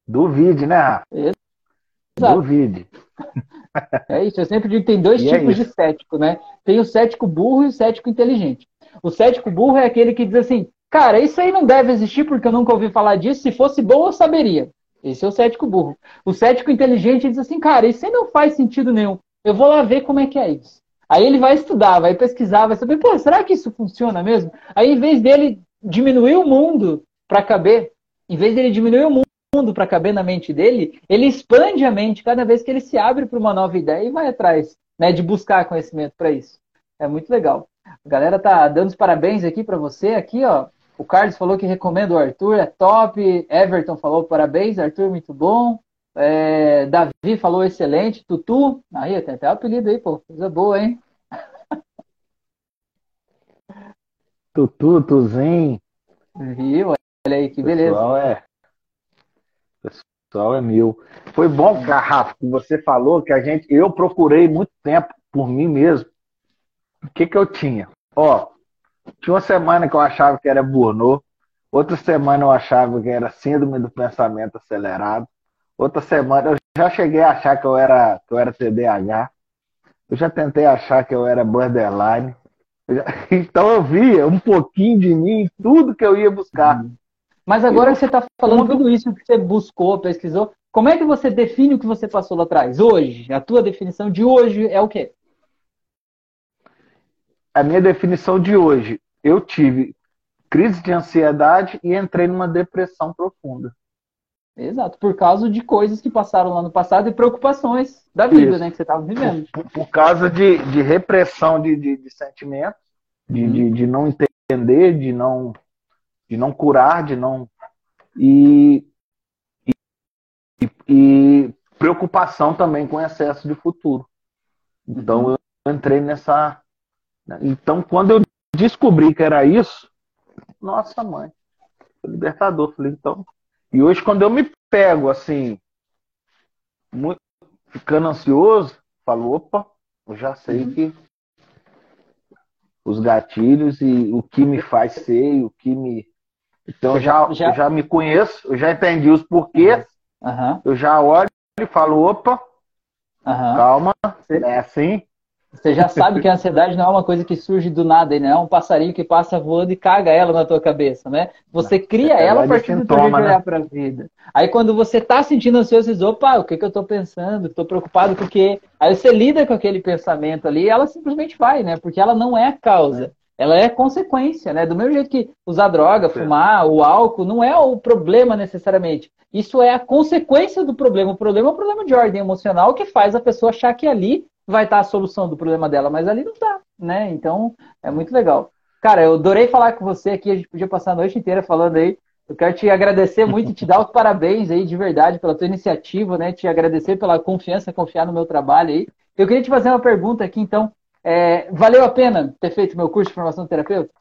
Duvide, né? Exato. Duvide. É isso, eu sempre digo que tem dois e é tipos é de cético, né? Tem o cético burro e o cético inteligente. O cético burro é aquele que diz assim, cara, isso aí não deve existir porque eu nunca ouvi falar disso, se fosse bom eu saberia. Esse é o cético burro. O cético inteligente diz assim, cara, isso aí não faz sentido nenhum. Eu vou lá ver como é que é isso. Aí ele vai estudar, vai pesquisar, vai saber, pô, será que isso funciona mesmo? Aí, em vez dele diminuir o mundo para caber, em vez dele diminuir o mundo para caber na mente dele, ele expande a mente cada vez que ele se abre para uma nova ideia e vai atrás né, de buscar conhecimento para isso. É muito legal. A galera tá dando os parabéns aqui para você, aqui, ó. O Carlos falou que recomenda o Arthur, é top. Everton falou parabéns, Arthur, muito bom. É, Davi falou excelente. Tutu, aí tem até o apelido aí, pô, coisa boa, hein? Tutu, Tuzinho. Viu? Olha aí, que beleza. Pessoal é, pessoal é mil. Foi bom, Rafa, que você falou que a gente, eu procurei muito tempo por mim mesmo. O que que eu tinha? Ó, tinha uma semana que eu achava que era Burnout, outra semana eu achava que era síndrome do pensamento acelerado, outra semana eu já cheguei a achar que eu era que eu era TDAH. Eu já tentei achar que eu era borderline. Eu já... Então eu via um pouquinho de mim em tudo que eu ia buscar. Uhum. Mas agora eu... que você está falando tudo isso que você buscou, pesquisou, como é que você define o que você passou lá atrás? Hoje, a tua definição de hoje é o quê? a minha definição de hoje, eu tive crise de ansiedade e entrei numa depressão profunda. Exato, por causa de coisas que passaram lá no passado e preocupações da vida, Isso. né, que você estava vivendo. Por, por, causa de, de repressão de, de, de sentimentos, de, uhum. de, de, não entender, de não, de não curar, de não. E, e, e preocupação também com excesso de futuro. Então uhum. eu entrei nessa, então, quando eu descobri que era isso, nossa mãe, libertador. Falei, então. E hoje, quando eu me pego assim, muito, ficando ansioso, falo, opa, eu já sei uhum. que os gatilhos e o que me faz ser, o que me. Então, eu já, já... Eu já me conheço, eu já entendi os porquês, uhum. eu já olho e falo, opa, uhum. calma, é assim. Você já sabe que a ansiedade não é uma coisa que surge do nada, não é um passarinho que passa voando e caga ela na tua cabeça, né? Você cria é ela a partir do teu jeito de olhar né? para a vida. Aí quando você tá sentindo ansioso, você diz, opa, o que, que eu tô pensando? Tô preocupado com o quê? Aí você lida com aquele pensamento ali e ela simplesmente vai, né? Porque ela não é a causa. Ela é consequência, né? Do mesmo jeito que usar droga, fumar, o álcool, não é o problema necessariamente. Isso é a consequência do problema. O problema é o problema de ordem emocional que faz a pessoa achar que ali vai estar a solução do problema dela, mas ali não está, né? Então, é muito legal. Cara, eu adorei falar com você aqui, a gente podia passar a noite inteira falando aí. Eu quero te agradecer muito e te dar os parabéns aí de verdade pela tua iniciativa, né? Te agradecer pela confiança, confiar no meu trabalho aí. Eu queria te fazer uma pergunta aqui, então. É, valeu a pena ter feito meu curso de formação de terapeuta?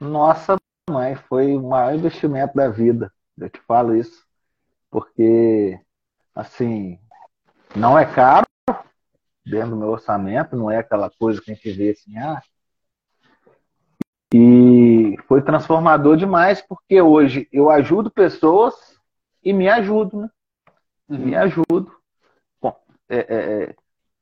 Nossa, mãe, foi o maior investimento da vida. Eu te falo isso. Porque, assim, não é caro, dentro do meu orçamento, não é aquela coisa que a gente vê assim, ah. E foi transformador demais, porque hoje eu ajudo pessoas e me ajudo, né? Uhum. Me ajudo. Bom, é, é, é,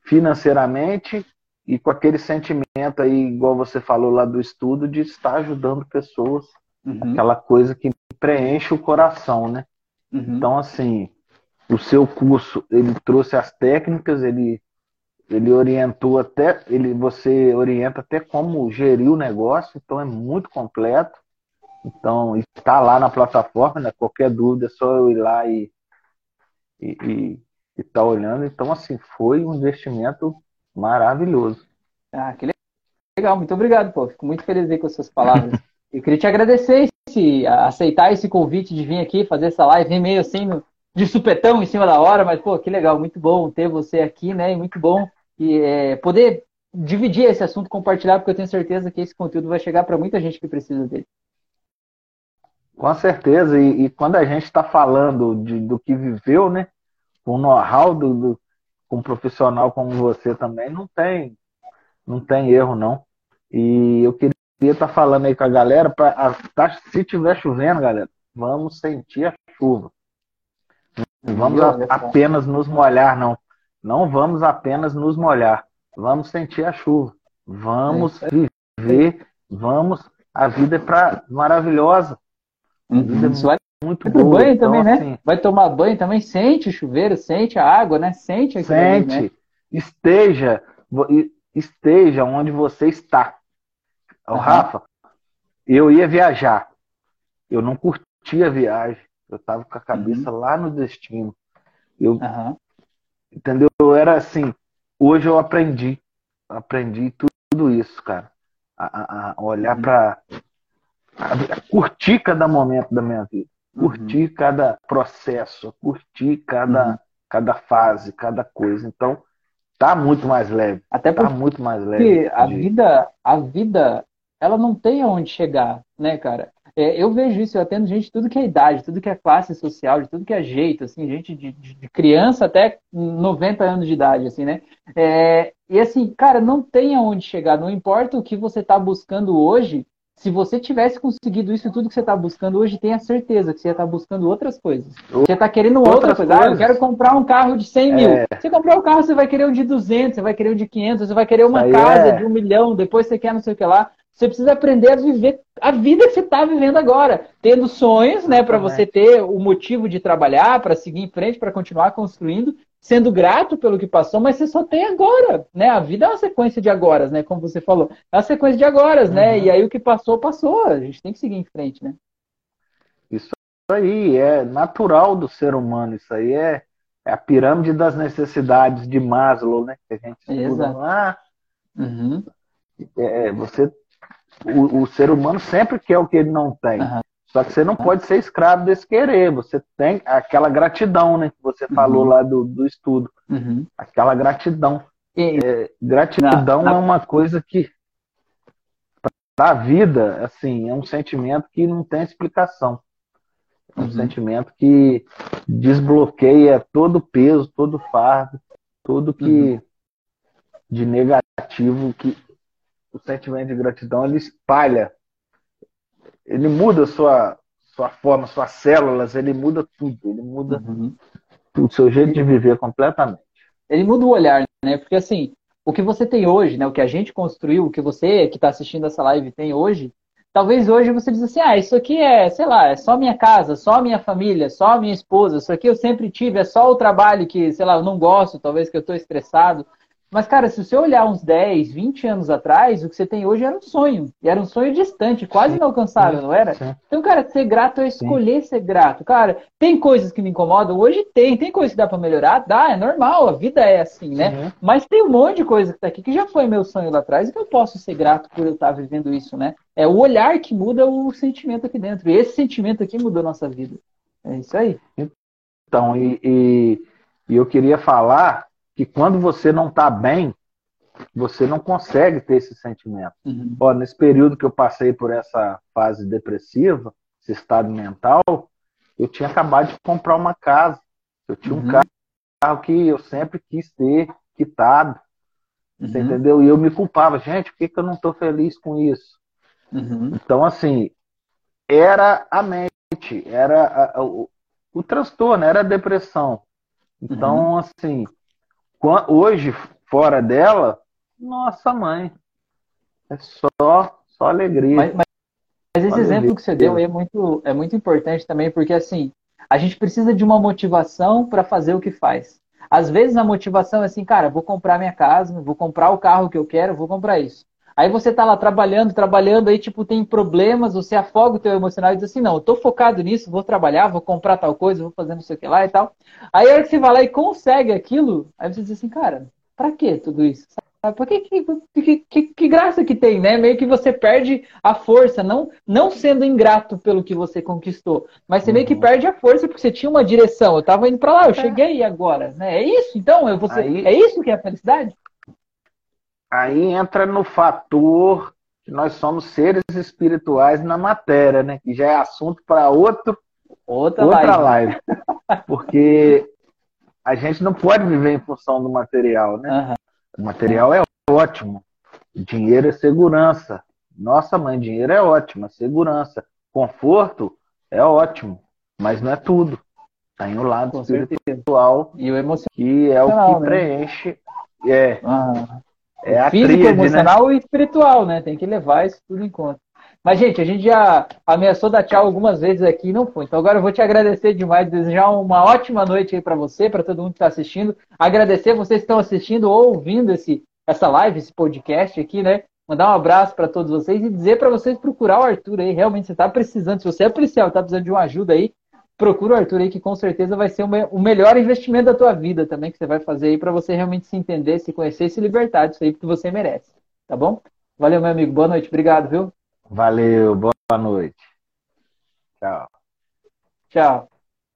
financeiramente e com aquele sentimento aí, igual você falou lá do estudo, de estar ajudando pessoas. Uhum. Aquela coisa que preenche o coração, né? Uhum. Então, assim, o seu curso, ele trouxe as técnicas, ele ele orientou até, ele, você orienta até como gerir o negócio, então é muito completo. Então, está lá na plataforma, né? qualquer dúvida é só eu ir lá e e estar tá olhando. Então, assim, foi um investimento maravilhoso. Ah, que legal, muito obrigado, pô. Fico muito feliz aí com as suas palavras. Eu queria te agradecer se aceitar esse convite de vir aqui fazer essa live meio assim de supetão em cima da hora, mas pô, que legal, muito bom ter você aqui, né? E muito bom e é, poder dividir esse assunto, compartilhar, porque eu tenho certeza que esse conteúdo vai chegar para muita gente que precisa dele. Com certeza, e, e quando a gente está falando de, do que viveu, né, com know-how do, do, com um profissional como você também, não tem, não tem erro não. E eu queria estar tá falando aí com a galera, pra, tá, se tiver chovendo, galera, vamos sentir a chuva. Não vamos a, apenas nos molhar, não. Não vamos apenas nos molhar, vamos sentir a chuva, vamos é viver, vamos. A vida é pra, maravilhosa. A vida uhum. é muito boa. banho então, também, né? Assim, Vai tomar banho também, sente o chuveiro, sente a água, né? Sente Sente. Ali, né? Esteja, esteja onde você está. Uhum. Rafa, eu ia viajar. Eu não curtia a viagem. Eu estava com a cabeça uhum. lá no destino. Eu, uhum. Entendeu? Era assim, hoje eu aprendi, aprendi tudo isso, cara. A, a olhar para curtir cada momento da minha vida, curtir uhum. cada processo, curtir cada, uhum. cada fase, cada coisa. Então, tá muito mais leve. Até tá muito mais leve. A vida, a vida, ela não tem aonde chegar, né, cara? É, eu vejo isso, eu atendo gente de tudo que é idade, tudo que é classe social, de tudo que é jeito, assim, gente de, de criança até 90 anos de idade, assim, né? É, e assim, cara, não tem aonde chegar, não importa o que você está buscando hoje, se você tivesse conseguido isso tudo que você está buscando hoje, tenha certeza que você está buscando outras coisas. Você está querendo outra coisa. Ah, eu quero comprar um carro de 100 mil. É... Você comprar um carro, você vai querer um de 200, você vai querer um de 500, você vai querer uma casa é... de um milhão, depois você quer não sei o que lá. Você precisa aprender a viver a vida que você está vivendo agora, tendo sonhos, né, para você ter o motivo de trabalhar, para seguir em frente, para continuar construindo, sendo grato pelo que passou, mas você só tem agora, né? A vida é uma sequência de agoras, né? Como você falou, é uma sequência de agoras, né? uhum. né? E aí o que passou, passou. A gente tem que seguir em frente, né? Isso aí é natural do ser humano. Isso aí é, é a pirâmide das necessidades de Maslow, né? Que a gente estuda lá. Uhum. É, você o, o, ser humano sempre quer o que ele não tem. Uhum. Só que você não pode ser escravo desse querer. Você tem aquela gratidão, né? Que você uhum. falou lá do, do estudo. Uhum. Aquela gratidão. E, é, gratidão na, na... é uma coisa que para a vida, assim, é um sentimento que não tem explicação. É um uhum. sentimento que desbloqueia todo o peso, todo o fardo, tudo que uhum. de negativo que o sentimento de gratidão ele espalha, ele muda sua, sua forma, suas células, ele muda tudo, ele muda uhum. o seu jeito de viver completamente. Ele muda o olhar, né? Porque assim, o que você tem hoje, né? O que a gente construiu, o que você que está assistindo essa live tem hoje, talvez hoje você diz assim, ah, isso aqui é, sei lá, é só minha casa, só minha família, só minha esposa, isso aqui eu sempre tive, é só o trabalho que, sei lá, eu não gosto, talvez que eu estou estressado. Mas, cara, se você olhar uns 10, 20 anos atrás, o que você tem hoje era um sonho. E era um sonho distante, quase sim, inalcançável, sim, não era? Sim. Então, cara, ser grato é escolher ser grato. Cara, tem coisas que me incomodam? Hoje tem. Tem coisas que dá para melhorar? Dá, é normal. A vida é assim, né? Mas tem um monte de coisa que tá aqui que já foi meu sonho lá atrás e que eu posso ser grato por eu estar tá vivendo isso, né? É o olhar que muda o sentimento aqui dentro. E esse sentimento aqui mudou a nossa vida. É isso aí. Então, e, e, e eu queria falar que quando você não está bem, você não consegue ter esse sentimento. Uhum. Ó, nesse período que eu passei por essa fase depressiva, esse estado mental, eu tinha acabado de comprar uma casa. Eu tinha uhum. um carro que eu sempre quis ter quitado. Uhum. Você entendeu? E eu me culpava, gente, por que, que eu não estou feliz com isso? Uhum. Então, assim, era a mente, era a, a, o, o transtorno, era a depressão. Então, uhum. assim, Hoje, fora dela, nossa mãe. É só, só alegria. Mas, mas, mas esse exemplo alegria. que você deu é muito, é muito importante também, porque assim, a gente precisa de uma motivação para fazer o que faz. Às vezes a motivação é assim, cara, vou comprar minha casa, vou comprar o carro que eu quero, vou comprar isso. Aí você tá lá trabalhando, trabalhando, aí tipo tem problemas, você afoga o teu emocional e diz assim, não, eu tô focado nisso, vou trabalhar, vou comprar tal coisa, vou fazer não sei o que lá e tal. Aí a hora que você vai lá e consegue aquilo, aí você diz assim, cara, pra que tudo isso? Por que, que, que, que, graça que tem, né? Meio que você perde a força, não, não sendo ingrato pelo que você conquistou, mas você uhum. meio que uhum. perde a força porque você tinha uma direção. Eu tava indo para lá, eu é. cheguei agora, né? É isso, então? Eu, você, Aí... É isso que é a felicidade? Aí entra no fator que nós somos seres espirituais na matéria, né? Que já é assunto para outro outra, outra live. live. Porque a gente não pode viver em função do material, né? Uhum. O material é ótimo. Dinheiro é segurança. Nossa, mãe, dinheiro é ótimo, é segurança. Conforto é ótimo, mas não é tudo. Tem o lado Com espiritual e o emocional, que é o que né? preenche. É. Uhum. É a Físico, tríade, né? emocional né? e espiritual, né? Tem que levar isso tudo em conta. Mas, gente, a gente já ameaçou dar tchau algumas vezes aqui e não foi. Então, agora eu vou te agradecer demais, desejar uma ótima noite aí para você, para todo mundo que está assistindo. Agradecer vocês que estão assistindo ou ouvindo esse, essa live, esse podcast aqui, né? Mandar um abraço para todos vocês e dizer para vocês procurar o Arthur aí. Realmente, você está precisando, se você é policial, está precisando de uma ajuda aí, procura o Arthur aí, que com certeza vai ser o melhor investimento da tua vida também, que você vai fazer aí para você realmente se entender, se conhecer e se libertar disso aí, porque você merece. Tá bom? Valeu, meu amigo. Boa noite. Obrigado, viu? Valeu, boa noite. Tchau. Tchau.